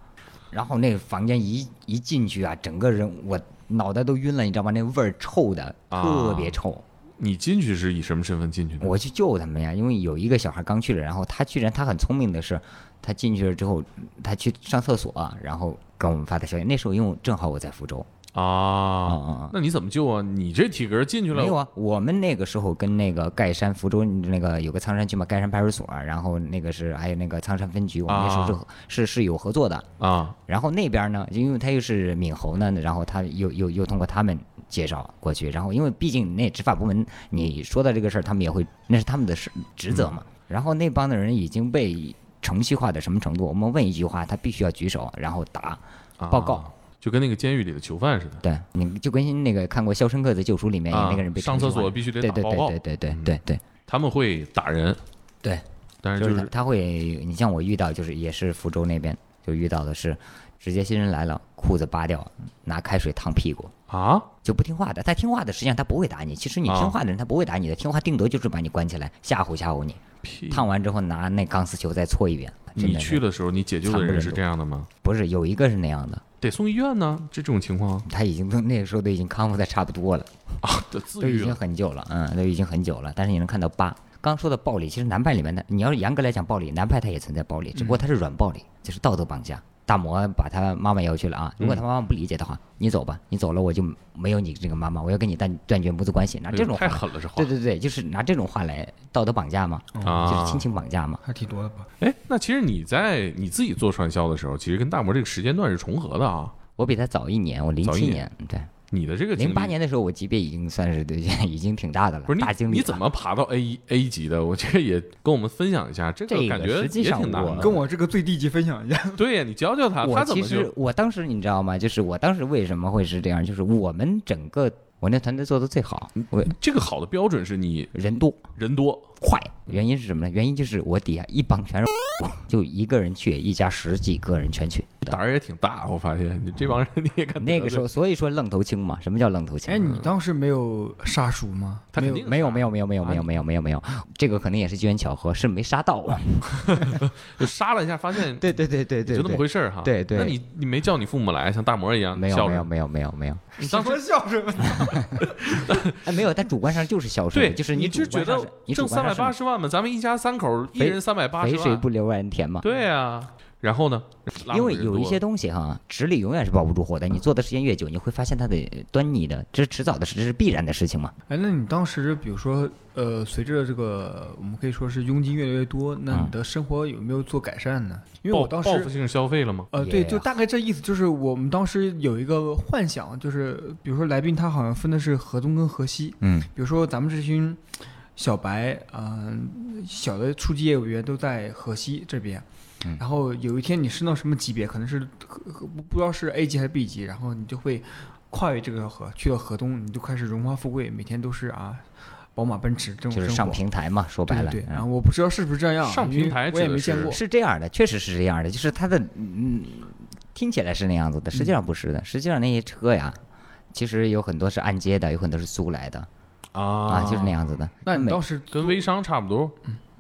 然后那个房间一一进去啊，整个人我脑袋都晕了，你知道吗？那味儿臭的，啊特别臭。你进去是以什么身份进去的？我去救他们呀，因为有一个小孩刚去了，然后他居然他很聪明的是，他进去了之后，他去上厕所，然后跟我们发的消息。那时候因为正好我在福州，啊啊啊，那你怎么救啊？你这体格进去了，没有啊，我们那个时候跟那个盖山福州那个有个苍山区嘛，盖山派出所，然后那个是还有那个苍山分局，我们那时候是、啊是是有合作的。啊然后那边呢，因为他又是闽侯呢，然后他又又又通过他们介绍过去，然后因为毕竟那执法部门你说的这个事儿，他们也会那是他们的事职责嘛。然后那帮的人已经被程序化的什么程度？我们问一句话，他必须要举手，然后答啊报告。就跟那个监狱里的囚犯似的。对，你就跟那个看过《肖申克的救赎》里面啊那个人被上厕所必须得报告对对对对对对他们会打人，对，但是就是就是他他会，你像我遇到就是也是福州那边就遇到的是，直接新人来了，裤子扒掉，拿开水烫屁股，啊，就不听话的。他听话的，实际上他不会打你。其实你啊听话的人他不会打你的，听话顶多就是把你关起来吓唬吓唬你。烫完之后拿那钢丝球再搓一遍。你去的时候，你解救的人是这样的吗？不是有一个是那样的，得送医院呢？这种情况他已经都那个时候都已经康复的差不多了，啊，都已经很久了，嗯，都已经很久了。但是你能看到疤。刚说的暴力，其实南派里面的，你要是严格来讲暴力，南派它也存在暴力，只不过它是软暴力，就是道德绑架。大魔把他妈妈要去了啊！如果他妈妈不理解的话，你走吧，你走了我就没有你这个妈妈，我要跟你断断绝母子关系。拿这种太狠了，是话对。对对，就是拿这种话来道德绑架嘛，啊就是亲情绑架嘛。还挺多的吧？哎，那其实你在你自己做传销的时候，其实跟大魔这个时间段是重合的啊。我比他早一年，我零七年，对，你的这个零八年的时候我级别已经算是对，已经挺大的了，不是大经理你你怎么爬到 A 一 A 级的？我这个也跟我们分享一下，这这个感觉实际也上我挺难的。跟我这个最低级分享一下。对呀，你教教他，他怎么就其实我当时你知道吗？就是我当时为什么会是这样？就是我们整个我那团队做的最好，我这个好的标准是你人多人多快。原因是什么呢？原因就是我底下一帮全是，就一个人去，一家十几个人全去。胆儿也挺大，我发现你这帮人你也敢那个时候，所以说愣头青嘛。什么叫愣头青？哎，你当时没有杀熟吗？没有没有没有没有没有没有没有没有没有，这个可能也是机缘巧合，是没杀到。就杀了一下，发现对对对对对，就那么回事儿哈。对对那你你没叫你父母来，像大魔一样没有？没有没有没有没有，你当时什么孝顺？哎没有，但主观上就是孝顺，对，就是你主观上就觉得挣三八十万嘛，咱们一家三口一人三百八肥十万，水不流外人田嘛。对啊。然后呢？因为有一些东西哈，纸里永远是包不住火的。你做的时间越久，你会发现它的端倪的，这是迟早的事，这是必然的事情嘛。哎，那你当时比如说，呃，随着这个我们可以说是佣金越来越多，那嗯你的生活有没有做改善呢？因为我当时。报复性消费了吗？呃，对，就大概这意思，就是我们当时有一个幻想，就是比如说来宾他好像分的是河东跟河西，嗯，比如说咱们这群小白，嗯、小的初级业务员都在河西这边，嗯然后有一天你升到什么级别，可能是不不知道是 A 级还是 B 级，然后你就会跨越这个河，去到河东，你就开始荣华富贵，每天都是啊，宝马奔驰这种就是上平台嘛，说白了。对对对，嗯然后我不知道是不是这样，上平台我也没见过。是这样的，确实是这样的，就是它的嗯，听起来是那样子的，实际上不是的。实际上那些车呀，其实有很多是按揭的，有很多是租来的啊啊，就是那样子的。那你当时跟微商差不多。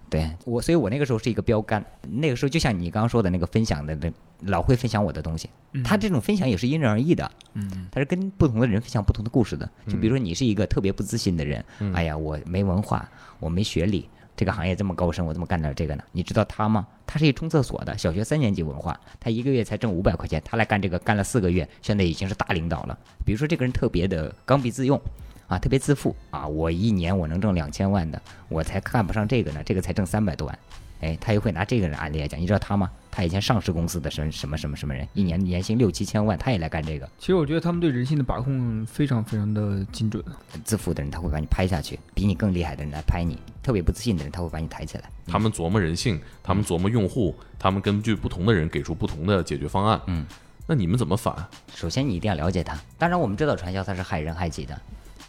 对我，所以我那个时候是一个标杆。那个时候就像你刚刚说的那个分享的，那老会分享我的东西。他这种分享也是因人而异的，嗯，他是跟不同的人分享不同的故事的。就比如说你是一个特别不自信的人，嗯哎呀，我没文化，我没学历，这个行业这么高深，我怎么干点这个呢？你知道他吗？他是一冲厕所的，小学三年级文化，他一个月才挣五百块钱，他来干这个干了四个月，现在已经是大领导了。比如说这个人特别的刚愎自用。啊，特别自负啊！我一年我能挣两千万的，我才看不上这个呢，这个才挣三百多万。哎，他又会拿这个人案例来讲，你知道他吗？他以前上市公司的什么什么什么什么人，一年年薪六七千万，他也来干这个。其实我觉得他们对人性的把控非常非常的精准。自负的人他会把你拍下去，比你更厉害的人来拍你，特别不自信的人他会把你抬起来。他们琢磨人性，他们琢磨用户，他们根据不同的人给出不同的解决方案。嗯，那你们怎么反？首先你一定要了解他，当然我们知道传销它是害人害己的，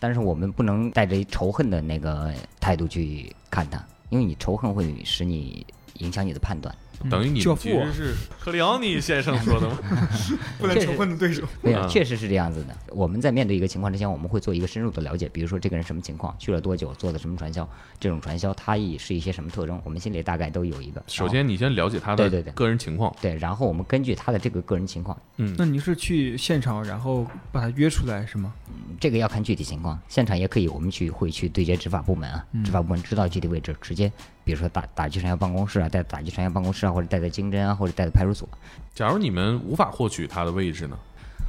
但是我们不能带着仇恨的那个态度去看它，因为你仇恨会使你影响你的判断。等于你们其教父啊实是克里奥尼先生说的吗？不能仇恨的对手。对呀、嗯确实是这样子的。我们在面对一个情况之前，我们会做一个深入的了解，比如说这个人什么情况，去了多久，做的什么传销，这种传销它也是一些什么特征，我们心里大概都有一个。首先，你先了解他的对对对个人情况。对，然后我们根据他的这个个人情况，嗯，那你是去现场，然后把他约出来是吗？嗯这个要看具体情况，现场也可以，我们去会去对接执法部门啊，执法部门知道具体位置，直接比如说打打击传销办公室啊，带打击传销办公室啊，或者带在经侦啊，或者带到派出所，假如你们无法获取他的位置呢？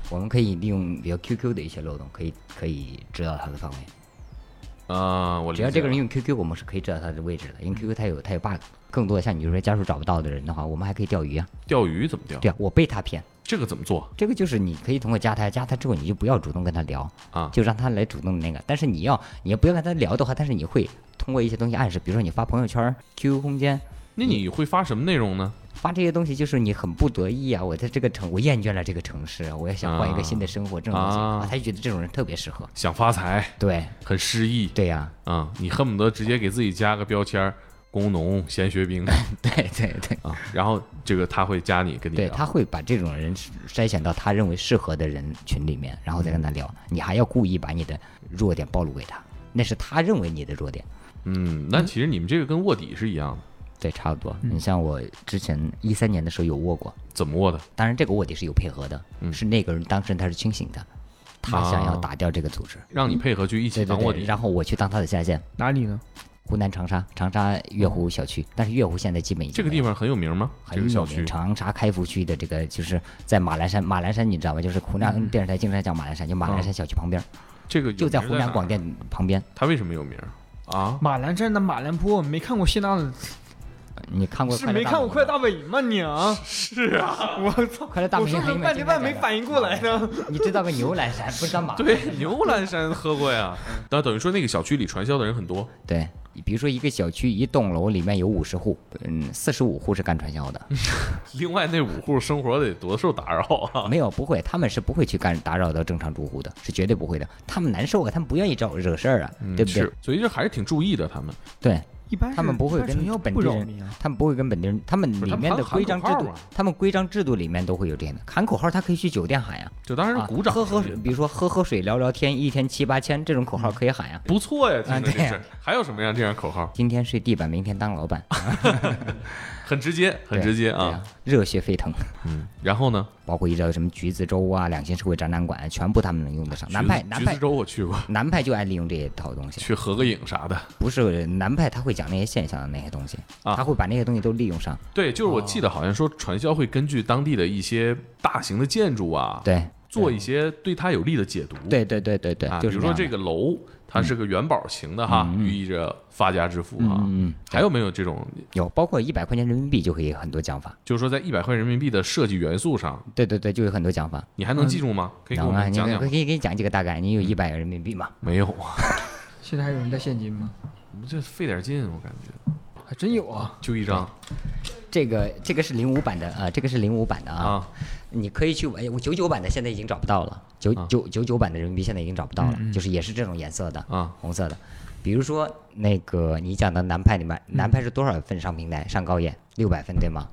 我们可以利用比如 QQ 的一些漏洞，可以可以知道他的方位。啊，我只要这个人用 QQ，我们是可以知道他的位置的，因为 QQ 它有它有 bug。更多的像你就说家属找不到的人的话，我们还可以钓鱼啊。钓鱼怎么钓？对啊，我被他骗，这个怎么做这个就是你可以通过加他，加他之后你就不要主动跟他聊，啊？就让他来主动那个。但是你要你要不要跟他聊的话，但是你会通过一些东西暗示，比如说你发朋友圈、QQ 空间那你会发什么内容呢？发这些东西，就是你很不得意啊，我在这个城我厌倦了这个城市，我也想换一个新的生活，这种东西啊啊，他就觉得这种人特别适合。想发财，对很失意对呀、啊！你恨不得直接给自己加个标签儿工农、闲学兵对 对对。啊，然后这个他会加你，跟你对，聊他会把这种人筛选到他认为适合的人群里面，然后再跟他聊。你还要故意把你的弱点暴露给他，那是他认为你的弱点。嗯，那其实你们这个跟卧底是一样的，对，差不多。你像我之前一三年的时候有卧过，怎么卧的？当然这个卧底是有配合的，嗯是那个人当事人他是清醒的，他想要啊打掉这个组织，让你配合去一起对对对，当卧底。然后我去当他的下线。哪里呢？湖南长沙，长沙月湖小区，但是月湖现在基本已经这个地方很有名吗？很有名，个小区长沙开福区的这个就是在马栏山，马栏山你知道吧？就是湖南电视台经常讲马栏山，就马栏山小区旁边，这个就在湖南广电旁边。它为什么有名啊？马栏山的马栏坡，没看过谢娜的，你看过是没看过快乐大本营吗你啊？是啊，我操！快乐大本营很有半天半没反应过来呢。你知道个牛栏山，不知道马？对，牛栏山喝过呀。那等于说那个小区里传销的人很多，对，比如说一个小区一栋楼里面有五十户，嗯，四十五户是干传销的，另外那五户生活得多受打扰啊。没有不会，他们是不会去干打扰到正常住户的，是绝对不会的。他们难受啊，他们不愿意找惹事儿啊，对不对？，所以这还是挺注意的。他们对，一般他们不会跟本地人。他们不会跟本地人，他们里面的规章制度他们规章制度里面都会有这样的喊口号，他可以去酒店喊呀，就当然鼓掌，喝喝水，比如说喝喝水聊聊天，一天七八千这种口号可以喊呀。不错呀，对。还有什么样这样口号？今天睡地板，明天当老板，很直接，很直接啊。，热血沸腾。嗯，然后呢？包括一些什么橘子洲啊、两性社会展览馆，全部他们能用得上。南派南派橘子洲我去过，南派就爱利用这一套东西，去合个影啥的。不是南派他会讲那些现象的那些东西，啊他会把那些东西都利用上。对，就是我记得好像说传销会根据当地的一些大型的建筑啊，对，做一些对他有利的解读。对对对对对，啊，就是比如说这个楼，它是个元宝型的哈，寓意着发家致富啊。嗯嗯还有没有这种，有，包括一百块钱人民币就可以很多讲法。就是说在一百块人民币的设计元素上，对对对，就有很多讲法。你还能记住吗？可以给我能啊，你们讲？可以可以给你讲几个大概。你有一百个人民币吗？没有啊，现在还有人带现金吗？我们这费点劲，我感觉还真有啊！就一张这个这个是零五版的啊、这个是零五版的啊。啊，你可以去哎，我九九版的现在已经找不到了，九啊。九九九版的人民币现在已经找不到了，嗯嗯。就是也是这种颜色的啊，红色的。比如说那个你讲的南派里面，南派是多少分上平台？上高眼？六百分对吗？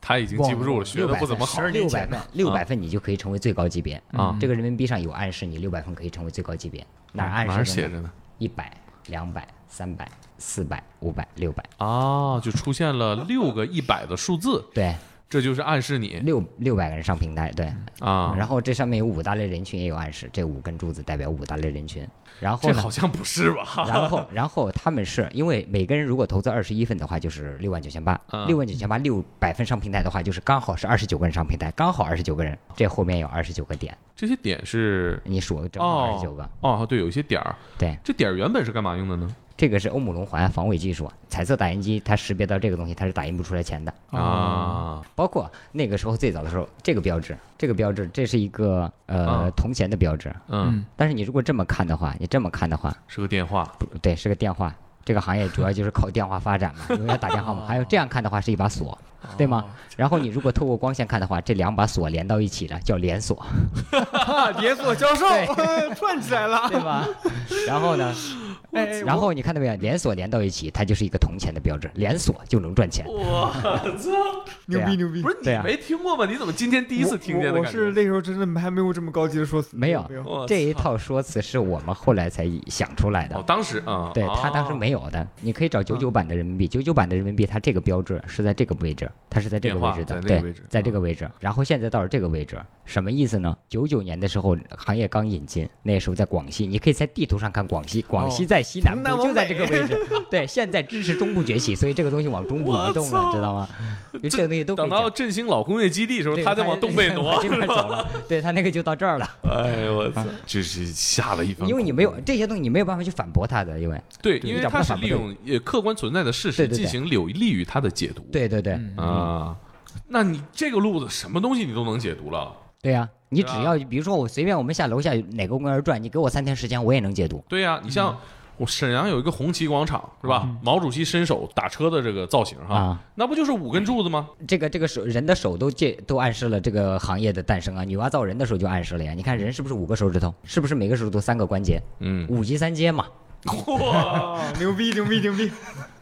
他已经记不住了，学的六百分不怎么好。六百分年前呢，六百分你就可以成为最高级别。啊。这个人民币上有暗示，你六百分可以成为最高级别，哪儿暗示写着呢？一百、两百、三百、四百、五百、六百，啊，就出现了六个一百的数字，对，这就是暗示你六六百个人上平台，对。啊。然后这上面有五大类人群也有暗示，这五根柱子代表五大类人群。然后呢这好？像不是吧？然后，然后他们是因为每个人如果投资二十一份的话，就是六万九千八嗯，六万九千八六百分上平台的话，就是刚好是二十九个人上平台，刚好二十九个人，这后面有二十九个点，这些点是你数正好二十九个。哦哦，对，有一些点儿，对，这点儿原本是干嘛用的呢？这个是欧姆龙环防伪技术，彩色打印机它识别到这个东西，它是打印不出来钱的。啊，包括那个时候最早的时候，这个标志，这个标志，这是一个呃啊铜钱的标志。嗯，但是你如果这么看的话，你这么看的话，是个电话不对，是个电话。这个行业主要就是靠电话发展嘛，因为要打电话嘛。还有这样看的话是一把锁，对吗？然后你如果透过光线看的话，这两把锁连到一起的叫连锁，啊，连锁教授对 串起来了。对吧？然后呢，哎，然后你看到没有？连锁连到一起，它就是一个铜钱的标志，连锁就能赚钱。我操！牛逼牛逼！不是你没听过吗？你怎么今天第一次听见的我我？是那时候真的还没有这么高级的说辞。没有这一套说辞是我们后来才想出来的哦，。当时啊，对他当时哦没有的，你可以找九九版的人民币，九九版的人民币它这个标志是在这个位置，它是在这个位置的，对在这个位置。然后现在到了这个位置，什么意思呢？九九年的时候行业刚引进，那时候在广西，你可以在地图上看广西，广西在西南部，就在这个位置。对，现在支持中部崛起，所以这个东西往中部移动了，知道吗？就这个东西都等到。振兴老工业基地的时候，他再往东北挪往。这边走了，对他那个就到这儿了，哎呦我操！这是下了一番，因为你没有这些东西，你没有办法去反驳他的，因为对，因为他是利用呃客观存在的事实进行有利于他的解读。对对对，啊，那你这个路子什么东西你都能解读了？对呀、你只要比如说我随便我们下楼下哪个公园转，你给我三天时间，我也能解读。对呀，你像我沈阳有一个红旗广场是吧？毛主席伸手打车的这个造型哈啊，那不就是五根柱子吗？这个这个手人的手都介都暗示了这个行业的诞生啊！女娲造人的时候就暗示了呀。你看人是不是五个手指头？是不是每个手指头三个关节？嗯，五级三阶嘛。哇，啊，牛逼牛逼牛逼！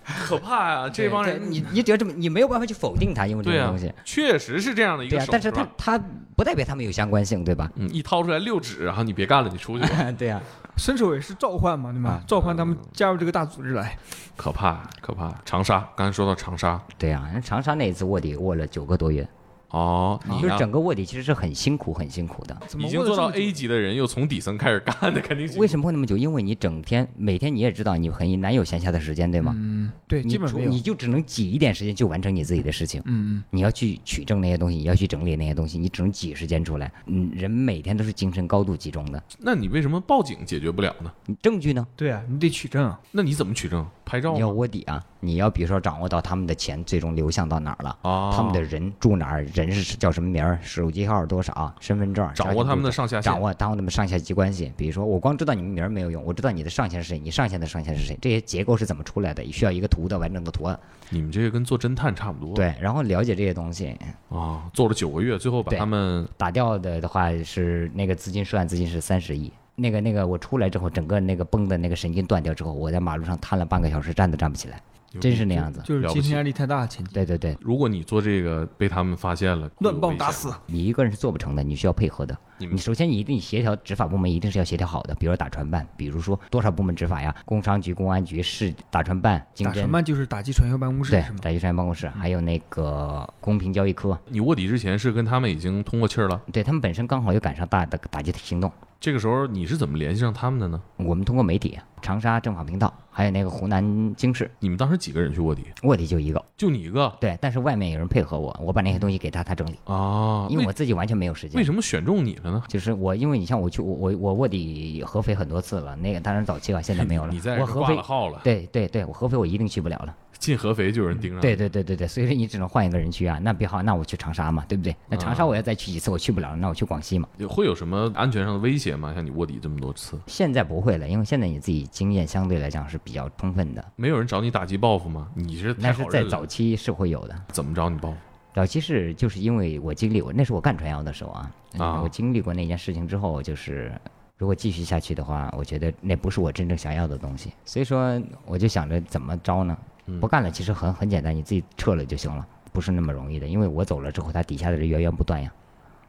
可怕呀！这帮人，你你只要这么，你没有办法去否定他，因为这个东西。，确实是这样的一对呀、个手，但是它吧它不代表他们有相关性，对吧？嗯，一掏出来六指，然后你别干了，你出去吧，对呀、伸手也是召唤嘛，对吧啊？召唤他们加入这个大组织来。可怕可怕。长沙，刚才说到长沙，对呀、人长沙那一次卧底卧了九个多月，哦，你就是？整个卧底其实是很辛苦很辛苦的。怎么已经做到 A 级的人，又从底层开始干的，肯定是为什么会那么久？因为你整天每天你也知道你很难有闲暇的时间，对吗？嗯，对，你基本没有。你就只能挤一点时间就完成你自己的事情。嗯你要去取证那些东西，你要去整理那些东西，你只能挤时间出来。嗯，人每天都是精神高度集中的。那你为什么报警解决不了呢？你证据呢？嗯，对啊，你得取证啊。那你怎么取证？拍照你要？卧底啊！你要比如说掌握到他们的钱最终流向到哪儿了，啊，他们的人住哪儿，人是叫什么名儿，手机号多少，身份证，掌握他们的上下线掌握掌握他们上下级关系。比如说，我光知道你们名儿没有用，我知道你的上线是谁，你上线的上线是谁，这些结构是怎么出来的，需要一个图的完整的图案。你们这个跟做侦探差不多。对，然后了解这些东西。啊，做了九个月，最后把他们打掉的的话是那个资金涉案资金是三十亿。那个那个，我出来之后，整个那个崩的那个神经断掉之后，我在马路上瘫了半个小时，站都站不起来。真是那样子。就是精神压力太大，前期对对对，如果你做这个被他们发现了，乱暴会有危险打死。你一个人是做不成的，你需要配合的。你你首先你一定协调执法部门一定是要协调好的，比如说打传办，比如说多少部门执法呀，工商局、公安局、市打传办、经侦打传，办就是打击传销办公室对？，打击传销办公室，还有那个公平交易科，你卧底之前是跟他们已经通过气儿了，对他们本身刚好又赶上大的打击行动。这个时候你是怎么联系上他们的呢？我们通过媒体，长沙政法频道，还有那个湖南经视，你们当时几个人去卧底？卧底就一个，就你一个对，但是外面有人配合我，我把那些东西给他，他整理，啊？因为我自己完全没有时间为。什么选中你了呢？就是我，因为你像我去我我我卧底合肥很多次了，那个当然早期啊，现在没有了。你在我合肥号了，对对对，我合肥我一定去不了了。进合肥就有人盯上。对，对对对对，所以说你只能换一个人去啊。那别好，那我去长沙嘛，对不对？那长沙我要再去几次，我去不了了，那我去广西嘛。会有什么安全上的威胁吗？像你卧底这么多次，现在不会了，因为现在你自己经验相对来讲是比较充分的。没有人找你打击报复吗？你是那是在早期是会有的，怎么找你报复？早期是就是因为我经历过，那是我干传销的时候啊，啊我经历过那件事情之后，就是如果继续下去的话，我觉得那不是我真正想要的东西，所以说我就想着怎么着呢？嗯不干了，其实很很简单，你自己撤了就行了，不是那么容易的，因为我走了之后，他底下的人源源不断呀。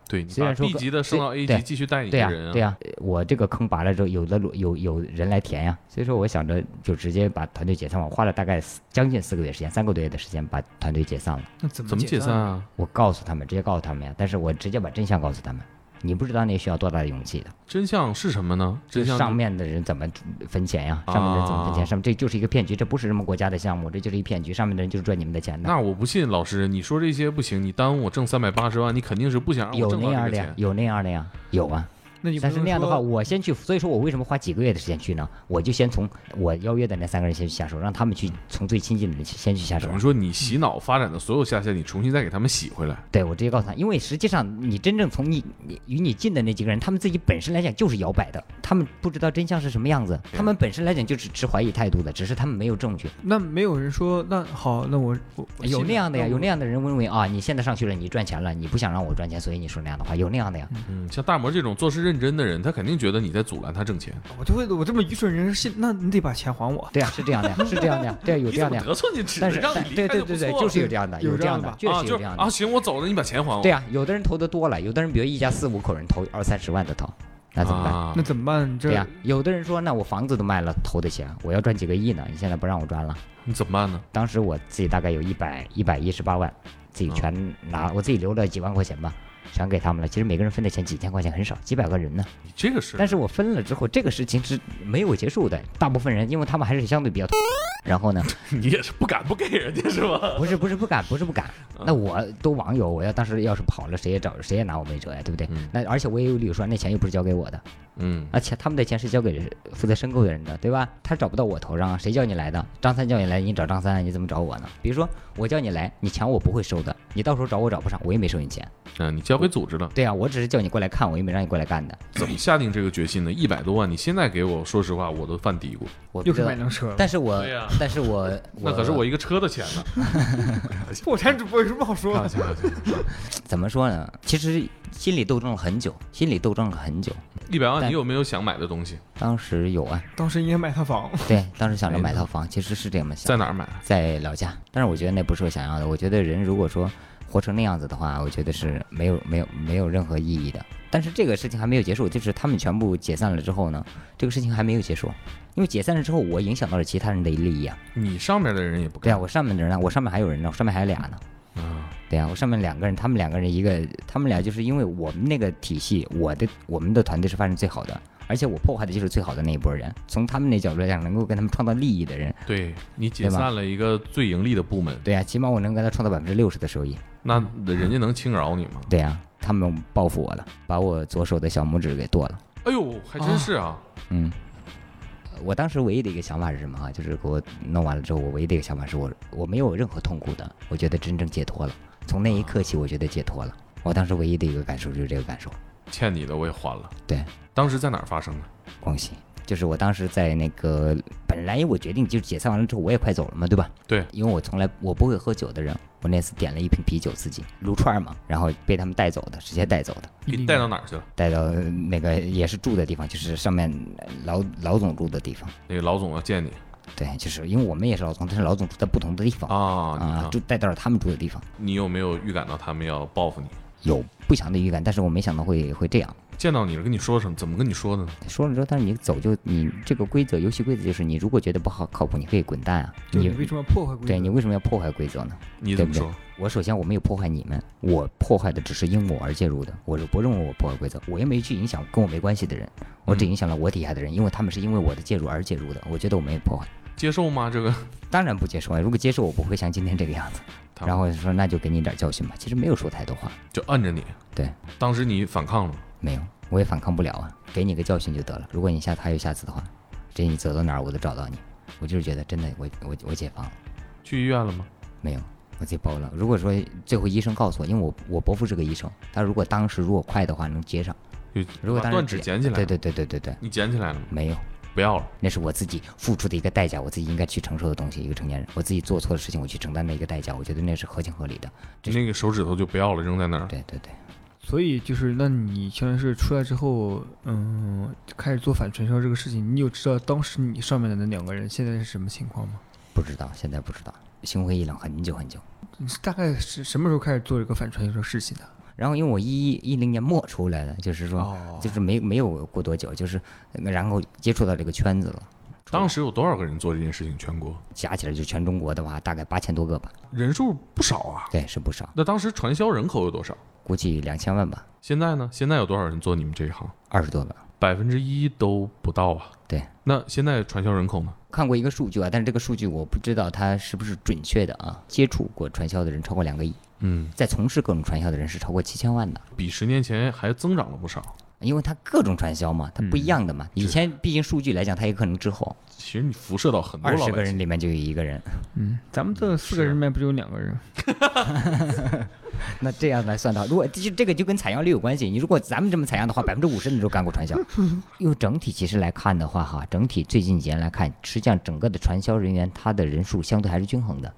对，你虽然说 B 级的升到 A 对级，继续带你对呀、的人啊。对呀、我这个坑拔了之后，有的路有有人来填呀，所以说我想着就直接把团队解散。我花了大概四将近四个月时间，三个多月的时间把团队解散了。那怎么怎么解散？啊？我告诉他们，直接告诉他们呀，但是我直接把真相告诉他们。你不知道那需要多大的勇气的，真相是什么呢？真相上面的人怎么分钱呀？上面的人怎么分钱？啊上面这就是一个骗局，这不是什么国家的项目，这就是一骗局。上面的人就是赚你们的钱的。那我不信，老师，你说这些不行，你耽误我挣三百八十万，你肯定是不想让我有挣那样的呀。有那样的呀，有啊。那你但是那样的话，我先去，所以说我为什么花几个月的时间去呢？我就先从我邀约的那三个人先去下手，让他们去从最亲近的人先去下手等于。说你洗脑发展的所有下线，你重新再给他们洗回来。对我直接告诉他，因为实际上你真正从你你与你近的那几个人，他们自己本身来讲就是摇摆的，他们不知道真相是什么样子，他们本身来讲就是持怀疑态度的，只是他们没有证据。那没有人说，那好，那我我我信有那样的呀，有那样的人认为啊，你现在上去了，你赚钱了，你不想让我赚钱，所以你说那样的话，有那样的呀。嗯，像大魔这种做事认真的人，他肯定觉得你在阻拦他挣钱。我就会我这么愚蠢人信，那你得把钱还我。对呀、是这样的呀，是这样的呀，对啊，有这样的呀。得寸进尺但是，但对对对对，就是有这样的，有这样的，确实有这样的啊，。行，我走了，你把钱还我。对呀、有的人投的多了，有的人比如一家四五口人投二三十万的投，那怎么办？啊那怎么办？这对呀、有的人说，那我房子都卖了，投得起啊，我要赚几个亿呢，你现在不让我赚了。你怎么办呢？当时我自己大概有一百一百一十八万，自己全拿，我自己留了几万块钱吧，全给他们了。其实每个人分的钱几千块钱很少，几百个人呢。你这个是，但是我分了之后，这个事情是没有结束的。大部分人，因为他们还是相对比较，然后呢，你也是不敢不给人家是吧？不是不是不敢，不是不敢。那我都网友，我要当时要是跑了，谁也找谁也拿我没辙呀，对不对？嗯那而且我也有理由说，那钱又不是交给我的，嗯，而且他们的钱是交给负责申购的人的，对吧？他找不到我头上啊，谁叫你来的？张三叫你来，你找张三，你怎么找我呢？比如说我叫你来，你钱我不会收的，你到时候找我找不上，我也没收你钱。嗯，你交给组织了，对啊，我只是叫你过来看，我又没让你过来干的。怎么下定这个决心呢？一百多万，你现在给我，说实话，我都犯嘀咕。又是我不知道买辆车了，但是我但 是我那可是我一个车的钱呢。破产主播有什么好说的？行了行，怎么说呢？其实心理斗争了很久，心理斗争了很久。一百万，你有没有想买的东西？当时有啊，当时应该买套房，对，当时想着买套房，其实是这么想，在哪儿买？在老家。但是我觉得那不是我想要的。我觉得人如果说活成那样子的话，我觉得是没有没有没有任何意义的。但是这个事情还没有结束，就是他们全部解散了之后呢，这个事情还没有结束，因为解散了之后，我影响到了其他人的利益啊。你上面的人也不干。对啊，我上面的人呢，我上面还有人呢，我上面还有俩呢。啊，对啊，我上面两个人，他们两个人一个，他们俩就是因为我们那个体系，我的我们的团队是发展最好的，而且我破坏的就是最好的那一波人。从他们那角度来讲，能够跟他们创造利益的人，对你解散了一个最盈利的部门，对啊，起码我能给他创造百分之六十的收益。那人家能轻饶你吗？对啊，他们报复我了，把我左手的小拇指给剁了。哎呦，还真是啊！嗯，我当时唯一的一个想法是什么啊？就是给我弄完了之后，我唯一的一个想法是我我没有任何痛苦的，我觉得真正解脱了。从那一刻起，我觉得解脱了。我当时唯一的一个感受就是这个感受。欠你的我也还了。对，当时在哪儿发生的？广西，就是我当时在那个，本来我决定就解散完了之后，我也快走了嘛，对吧？对，因为我从来我不会喝酒的人，我那次点了一瓶啤酒自己撸串儿嘛，然后被他们带走的，直接带走的，给你带到哪儿去了？带到那个也是住的地方，就是上面老老总住的地方。那个老总要见你，对，就是因为我们也是老总，但是老总住在不同的地方啊，你啊，就带到了他们住的地方，你有没有预感到他们要报复你？有不祥的预感，但是我没想到会会这样。见到你了，跟你说声，怎么跟你说的呢？说了之后，但是你走就你这个规则，游戏规则就是你如果觉得不好靠谱，你可以滚蛋啊。你为什么要破坏规则？对你为什么要破坏规则呢？对不对你怎么说？我首先我没有破坏你们，我破坏的只是因我而介入的，我是不认为我破坏规则，我又没去影响跟我没关系的人，我只影响了我底下的人，因为他们是因为我的介入而介入的，我觉得我没有破坏，接受吗？这个，当然不接受啊，如果接受我不会像今天这个样子，然后说那就给你点教训吧，其实没有说太多话，就摁着你。对，当时你反抗了吗？没有，我也反抗不了啊，给你个教训就得了，如果你下次还有下次的话，这你走到哪儿我都找到你，我就是觉得真的我我我解放了。去医院了吗？没有，我自己包了。如果说最后医生告诉我，因为我我伯父是个医生，他如果当时如果快的话能接上，就如果当时断指捡起来。对对对对对对，你捡起来了吗？没有，不要了。那是我自己付出的一个代价，我自己应该去承受的东西。一个成年人，我自己做错的事情，我去承担的一个代价，我觉得那是合情合理的。就是那个手指头就不要了，扔在那儿。对对对，所以就是，那你相当于是出来之后，嗯，开始做反传销这个事情，你有知道当时你上面的那两个人现在是什么情况吗？不知道，现在不知道，心灰意冷很久很久。你是大概是什么时候开始做这个反传销的事情的？然后因为我一一零年末出来的，就是说，哦就是没没有过多久，就是然后接触到这个圈子了。当时有多少个人做这件事情？全国加起来就全中国的话，大概八千多个吧，人数不少啊。对，是不少，那当时传销人口有多少？估计两千万吧，现在呢？现在有多少人做你们这一行？二十多个。百分之一都不到啊。对，那现在传销人口呢？看过一个数据啊，但是这个数据我不知道它是不是准确的啊。接触过传销的人超过两个亿，嗯，在从事各种传销的人是超过七千万的，比十年前还增长了不少。因为它各种传销嘛，它不一样的嘛。以前毕竟数据来讲，它也可能滞后，其实你辐射到很多二十个。人里面就有一个人。嗯，咱们这四个人里面不就有两个人？那这样来算的话，如果这这个就跟采样率有关系。你如果咱们这么采样的话，百分之五十的人都干过传销。用整体其实来看的话，哈，整体最近几年来看，实际上整个的传销人员他的人数相对还是均衡的，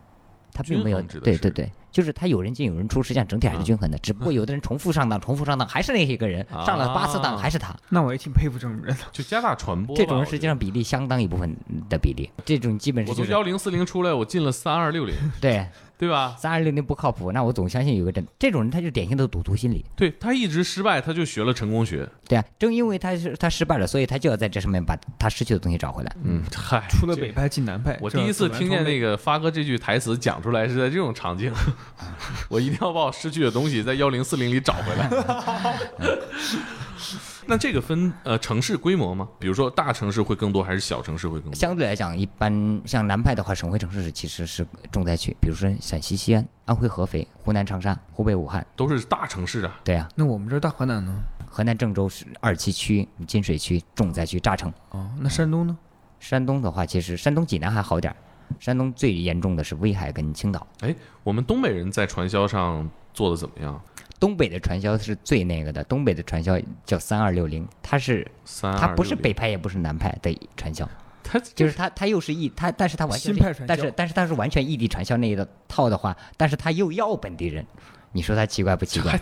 他并没有对对对，就是他有人进有人出，实际上整体还是均衡的。只不过有的人重复上当，重复上当，还是那些个人上了八次当，啊还是他。那我也挺佩服这种人的。就加大传播。这种人实际上比例相当一部分的比例，这种基本我是我从幺零四零出来，我进了三二六零，对对吧？三二六零不靠谱，那我总相信有个真这种人，他就典型的赌徒心理。对他一直失败，他就学了成功学。对啊，正因为他是他失败了，所以他就要在这上面把他失去的东西找回来。嗯，嗨，这出了北派进南派，我第一次听见那个。个发哥这句台词讲出来是在这种场景，我一定要把我失去的东西在幺零四零里找回来。那这个分呃城市规模吗？比如说大城市会更多，还是小城市会更多？相对来讲，一般像南派的话，省会城市其实是重灾区，比如说陕西西安、安徽合肥、湖南长沙、湖北武汉。都是大城市啊。对啊，那我们这儿大河南呢？河南郑州是二七区、金水区重灾区炸城。哦，那山东呢？山东的话，其实山东济南还好点儿，山东最严重的是威海跟青岛。哎，我们东北人在传销上做的怎么样？东北的传销是最那个的，东北的传销叫三二六零，它是它不是北派也不是南派的传销，它就是它它又是异，它但是它完全但是但是它是完全异地传销那一套的话，但是它又要本地人，你说他奇怪不奇怪？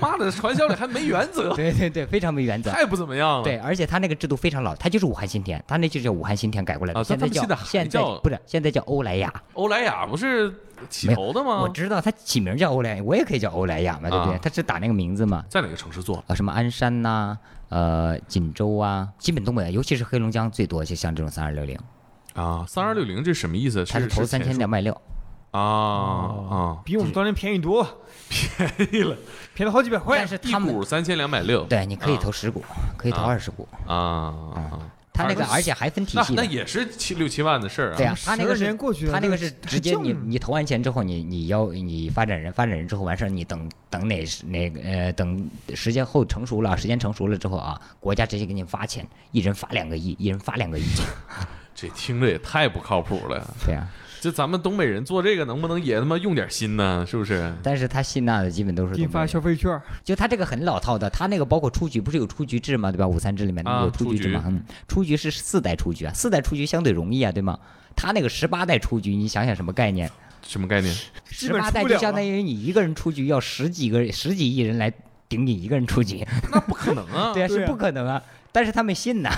妈的，传销里还没原则，对对对，非常没原则。太不怎么样了。对，而且他那个制度非常老，他就是武汉新田，他那就叫武汉新田改过来的，啊现在叫现在还现在不是现在叫欧莱雅。欧莱雅不是起头的吗？我知道他起名叫欧莱雅，我也可以叫欧莱雅嘛，对不对？啊它是打那个名字嘛。在哪个城市做？啊，什么鞍山呐、呃，锦州啊，基本东北，尤其是黑龙江最多，就像这种三二六零，啊，三二六零这什么意思？它是投三千两百六，啊啊，比我们当年便宜多，便宜了，便宜了好几百块但。是一他们股三千两百六。对，你可以啊投十股，可以投啊二十股，啊啊，它那个而且还分体系那。那也是七六七万的事儿啊。对啊，他那个12年是过去他那个是直接你你投完钱之后，你你要你发展人发展人之后完事儿，你等等哪时哪个呃等时间后成熟了，时间成熟了之后啊，国家直接给你发钱，一人发两个亿，一人发两个亿。这听着也太不靠谱了。对啊，这咱们东北人做这个能不能也他妈用点心呢？是不是？但是他吸纳的基本都是给你发东北人消费券，就他这个很老套的，他那个包括出局，不是有出局制吗？对吧？五三制里面啊有出局制嘛？出嗯，出局是四代出局啊，四代出局相对容易啊，对吗？他那个十八代出局，你想想什么概念？什么概念？十八代就相当于你一个人出局，要十几个十几亿人来顶你一个人出局，那不可能啊！对啊，是不可能啊。但是他们信呐，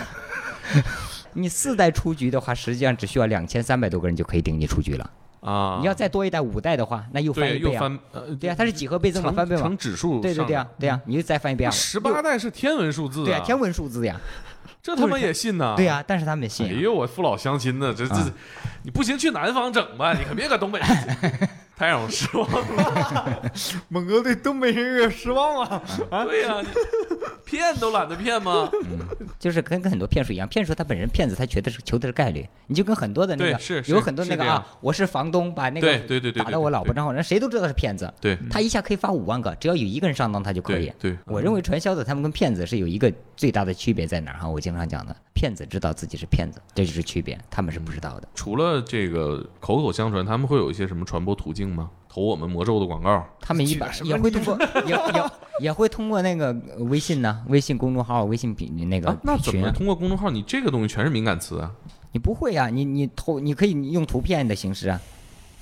你四代出局的话，实际上只需要两千三百多个人就可以顶你出局了。啊，你要再多一代五代的话，那又翻又一倍啊。对啊，它是几何倍增嘛，翻倍嘛成。指数对对对啊上，对啊，你就再翻一遍啊。十八代是天文数字对啊，天文数字呀。这他妈也信呐？对呀，但是他们也信啊。哎呦，我父老乡亲的，这这啊，你不行去南方整吧，你可别搁东北，太让我失望了。猛哥对东北人有点失望了。对呀，你骗都懒得骗吗？就是跟跟很多骗术一样，骗术他本人骗子他觉得是求的是概率，你就跟很多的那个是是有很多那个啊，我是房东把那个对对对对打到我老婆账号，人谁都知道是骗子，对他一下可以发五万个，只要有一个人上当他就可以对。对，我认为传销的他们跟骗子是有一个最大的区别在哪儿哈？我经常讲的，骗子知道自己是骗子，这就是区别，他们是不知道的。除了这个口口相传，他们会有一些什么传播途径吗？投我们魔咒的广告？他们一般也会通过也也也会通过那个呃微信呢，微信公众号、微信品那个啊，那怎么通过公众号？你这个东西全是敏感词啊。你不会啊？你你投你可以用图片的形式啊。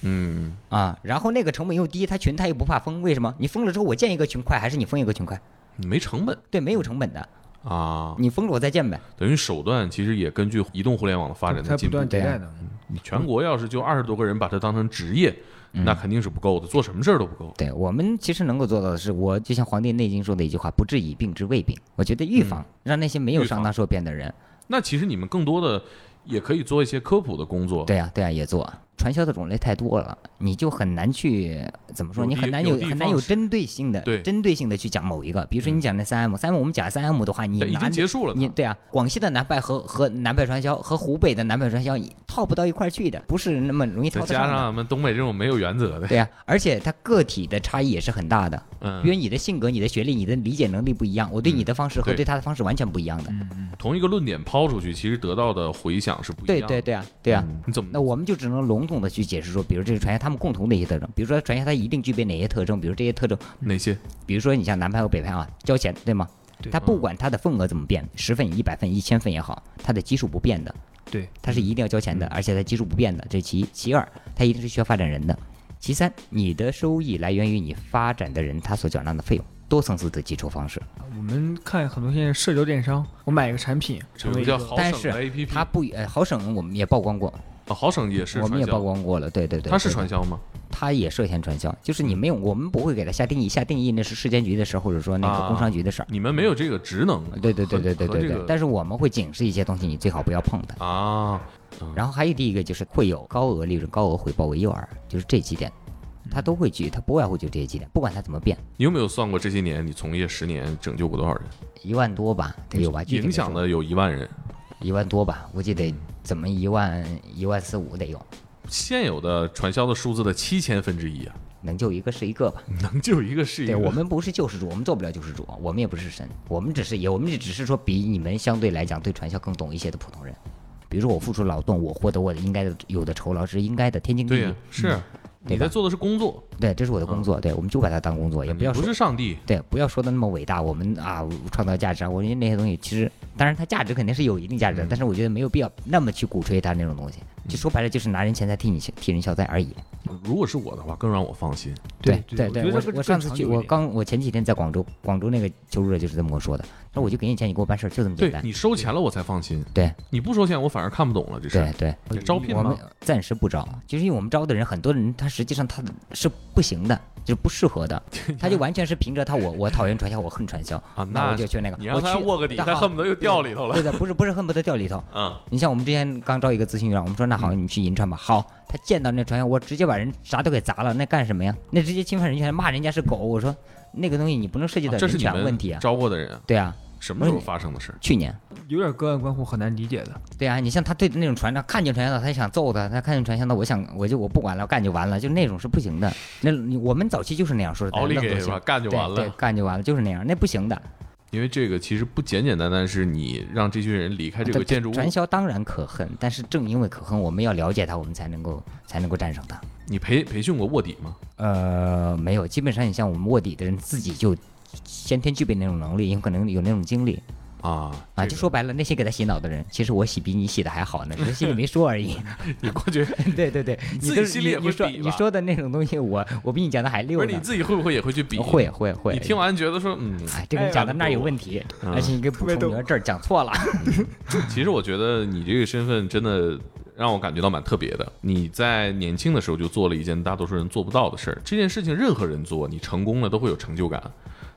嗯，啊，然后那个成本又低，他群他又不怕封，为什么？你封了之后，我建一个群快，还是你封一个群快？你没成本对，没有成本的，啊，你封了我再建呗。等于手段其实也根据移动互联网的发展在在不进步。对啊断迭代的。你全国要是就二十多个人把它当成职业，嗯那肯定是不够的，做什么事儿都不够。对我们其实能够做到的是，我就像《黄帝内经》说的一句话：“不治已病之未病。”我觉得预防，让那些没有上当受骗的人，那其实你们更多的也可以做一些科普的工作。对呀、对呀、也做。传销的种类太多了，你就很难去怎么说？你很难有有很难有针对性的，对针对性的去讲某一个。比如说你讲那三 M，三 M 我们讲三 M 的话，你对，已经结束了。你对啊，广西的南派和和南派传销和湖北的南派传销套不到一块儿去的，不是那么容易再套得上。加上俺们东北这种没有原则的，对啊、而且他个体的差异也是很大的，嗯因，为你的性格、你的学历、你的理解能力不一样，我对你的方式和对对他的方式完全不一样的。同一个论点抛出去，其实得到的回响是不一样的。对对对啊，对啊。嗯你怎么那我们就只能笼统的去解释说，比如这个传销他们共同的一些特征，比如说传销它一定具备哪些特征，比如这些特征，哪些？比如说你像南派和北派啊，交钱对吗？对他不管他的份额怎么变，十份、一百份、一千份也好，他的基数不变的，对，他是一定要交钱的，而且他基数不变的，这是其一。其二，他一定是需要发展人的。其三，你的收益来源于你发展的人他所缴纳的费用，多层次的计酬方式。我们看很多现在社交电商，我买一个产品，成为一个个叫好省但是的 APP，它不呃好省，我们也曝光过，啊好省也是我们也曝光过了，对对对，它是传销吗？它也涉嫌传销，就是你没有，我们不会给它下定义，下定义那是市监局的事儿，或者说那个啊工商局的事儿。你们没有这个职能。对对对对对对对，这个但是我们会警示一些东西，你最好不要碰它。啊，然后还有第一个就是会有高额利润、高额回报为诱饵，就是这几点，他都会举，他不外乎就这些几点，不管他怎么变，你有没有算过这些年你从业十年拯救过多少人？一万多吧，得有吧？影响的有一万人。一万多吧，估计得怎么一万一万四五得有，现有的传销的数字的七千分之一啊，能救一个是一个吧。能救一个是一个。对我们不是救世主，我们做不了救世主，我们也不是神，我们只是也我们只是说比你们相对来讲对传销更懂一些的普通人。比如说我付出劳动，我获得我的应该的有的酬劳是应该的，天经地义对呀。，是你在做的是工作，对，这是我的工作，对，我们就把它当工作，也不要说不是上帝。对，不要说的那么伟大。我们啊，创造价值啊，我觉得那些东西其实，当然它价值肯定是有一定价值的，但是我觉得没有必要那么去鼓吹它那种东西。就说白了，就是拿人钱财替你替人消灾而已。如果是我的话，更让我放心。对对对，我我上次去，我刚我前几天在广州，广州那个求助者就是这么跟我说的，那我就给你钱，你给我办事儿，就这么简单。对你收钱了我才放心，对你不收钱我反而看不懂了。这对是对，招聘我们吗？暂时不招，就是因为我们招的人，很多人他实际上他是不行的，就是不适合的，他就完全是凭着他我我讨厌传销，我恨传销啊那那我就去那个，你让我去他卧个底，他恨不得又掉里头了。对的，不是不是恨不得掉里头。嗯，你像我们之前刚招一个咨询员，我们说那好，你去银川吧。好，他见到那传销，我直接把人啥都给砸了，那干什么呀？那直接侵犯人权，骂人家是狗。我说那个东西你不能涉及到人权问题啊。招过的人啊，对啊，什么时候发生的事？去年。有点个案关乎很难理解的。对啊，你像他对那种传销，看见传销的他想揍他，他看见传销的，我想我就我不管了，干就完了，就那种是不行的。那我们早期就是那样说的，奥利给？干就对对完了。干就完了，就是那样，那不行的。因为这个其实不简简单单是你让这群人离开这个建筑物，传销当然可恨，但是正因为可恨，我们要了解它，我们才能够才能够战胜它。你培培训过卧底吗？呃，没有，基本上你像我们卧底的人自己就先天具备那种能力，有可能有那种经历。啊啊，就说白了，那些给他洗脑的人，其实我洗比你洗的还好呢，只是心里没说而已。你过去 对对对，自己心里也你你说会比你说的那种东西，我我比你讲的还溜不。是你自己会不会也会去比？会会会。你听完觉得说，嗯，哎，这个人讲的那儿有问题，嗯而且你给补充，你说这儿讲错了。其实我觉得你这个身份真的让我感觉到蛮特别的。你在年轻的时候就做了一件大多数人做不到的事儿，这件事情任何人做，你成功了都会有成就感，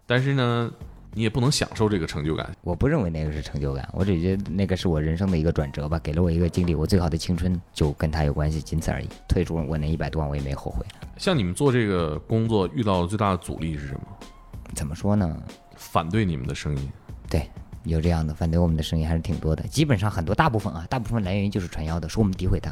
但是呢，你也不能享受这个成就感。我不认为那个是成就感，我只觉得那个是我人生的一个转折吧，给了我一个经历，我最好的青春就跟他有关系，仅此而已。退出我那一百多万，我也没后悔。像你们做这个工作遇到的最大的阻力是什么？怎么说呢？反对你们的声音。对，有这样的反对我们的声音还是挺多的。基本上很多大部分啊，大部分来源于就是传销的，说我们诋毁他，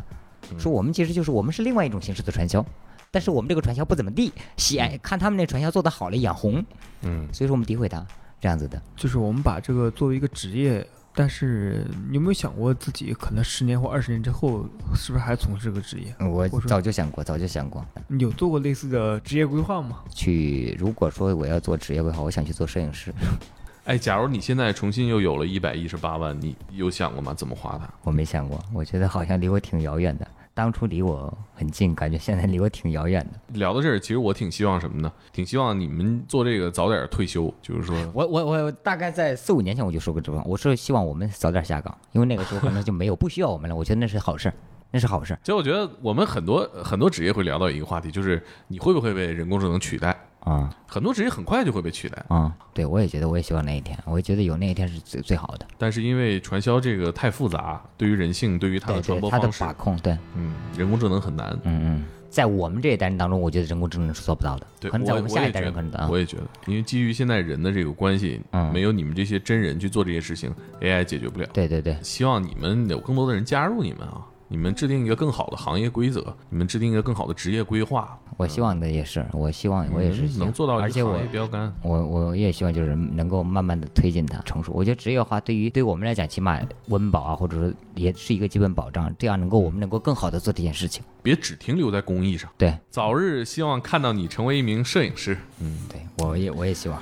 说我们其实就是我们是另外一种形式的传销，但是我们这个传销不怎么地，喜爱看他们那传销做得好了眼红，嗯，所以说我们诋毁他这样子的。就是我们把这个作为一个职业，但是你有没有想过自己可能十年或二十年之后，是不是还从事这个职业？我早就想过，早就想过，你有做过类似的职业规划吗？去如果说我要做职业规划，我想去做摄影师，哎，假如你现在重新又有了一百一十八万，你有想过吗？怎么花它？我没想过，我觉得好像离我挺遥远的。当初离我很近，感觉现在离我挺遥远的。聊到这儿，其实我挺希望什么呢？挺希望你们做这个早点退休，就是说，我我我大概在四五年前我就说过这话，我是希望我们早点下岗，因为那个时候可能就没有不需要我们了。我觉得那是好事儿，那是好事儿其实我觉得我们很多很多职业会聊到一个话题，就是你会不会被人工智能取代？啊很多职业很快就会被取代，啊！对，我也觉得，我也希望那一天，我也觉得有那一天是最最好的。但是因为传销这个太复杂，对于人性，对于它的传播对，它的把，控，对，嗯，人工智能很难。嗯嗯，在我们这一代人当中，我觉得人工智能是做不到的，对，可能在我我们下一代人可能啊我，也觉得，因为基于现在人的这个关系，嗯没有你们这些真人去做这些事情，AI 解决不了。对对对，希望你们有更多的人加入你们啊！你们制定一个更好的行业规则，你们制定一个更好的职业规划，我希望的也是，我希望我也是嗯能做到而且我标杆。我我也希望就是能够慢慢的推进它成熟。我觉得职业化对于对我们来讲，起码温饱啊，或者说也是一个基本保障，这样能够我们能够更好的做这件事情。别只停留在公益上。对早日希望看到你成为一名摄影师。嗯对，我也我也希望。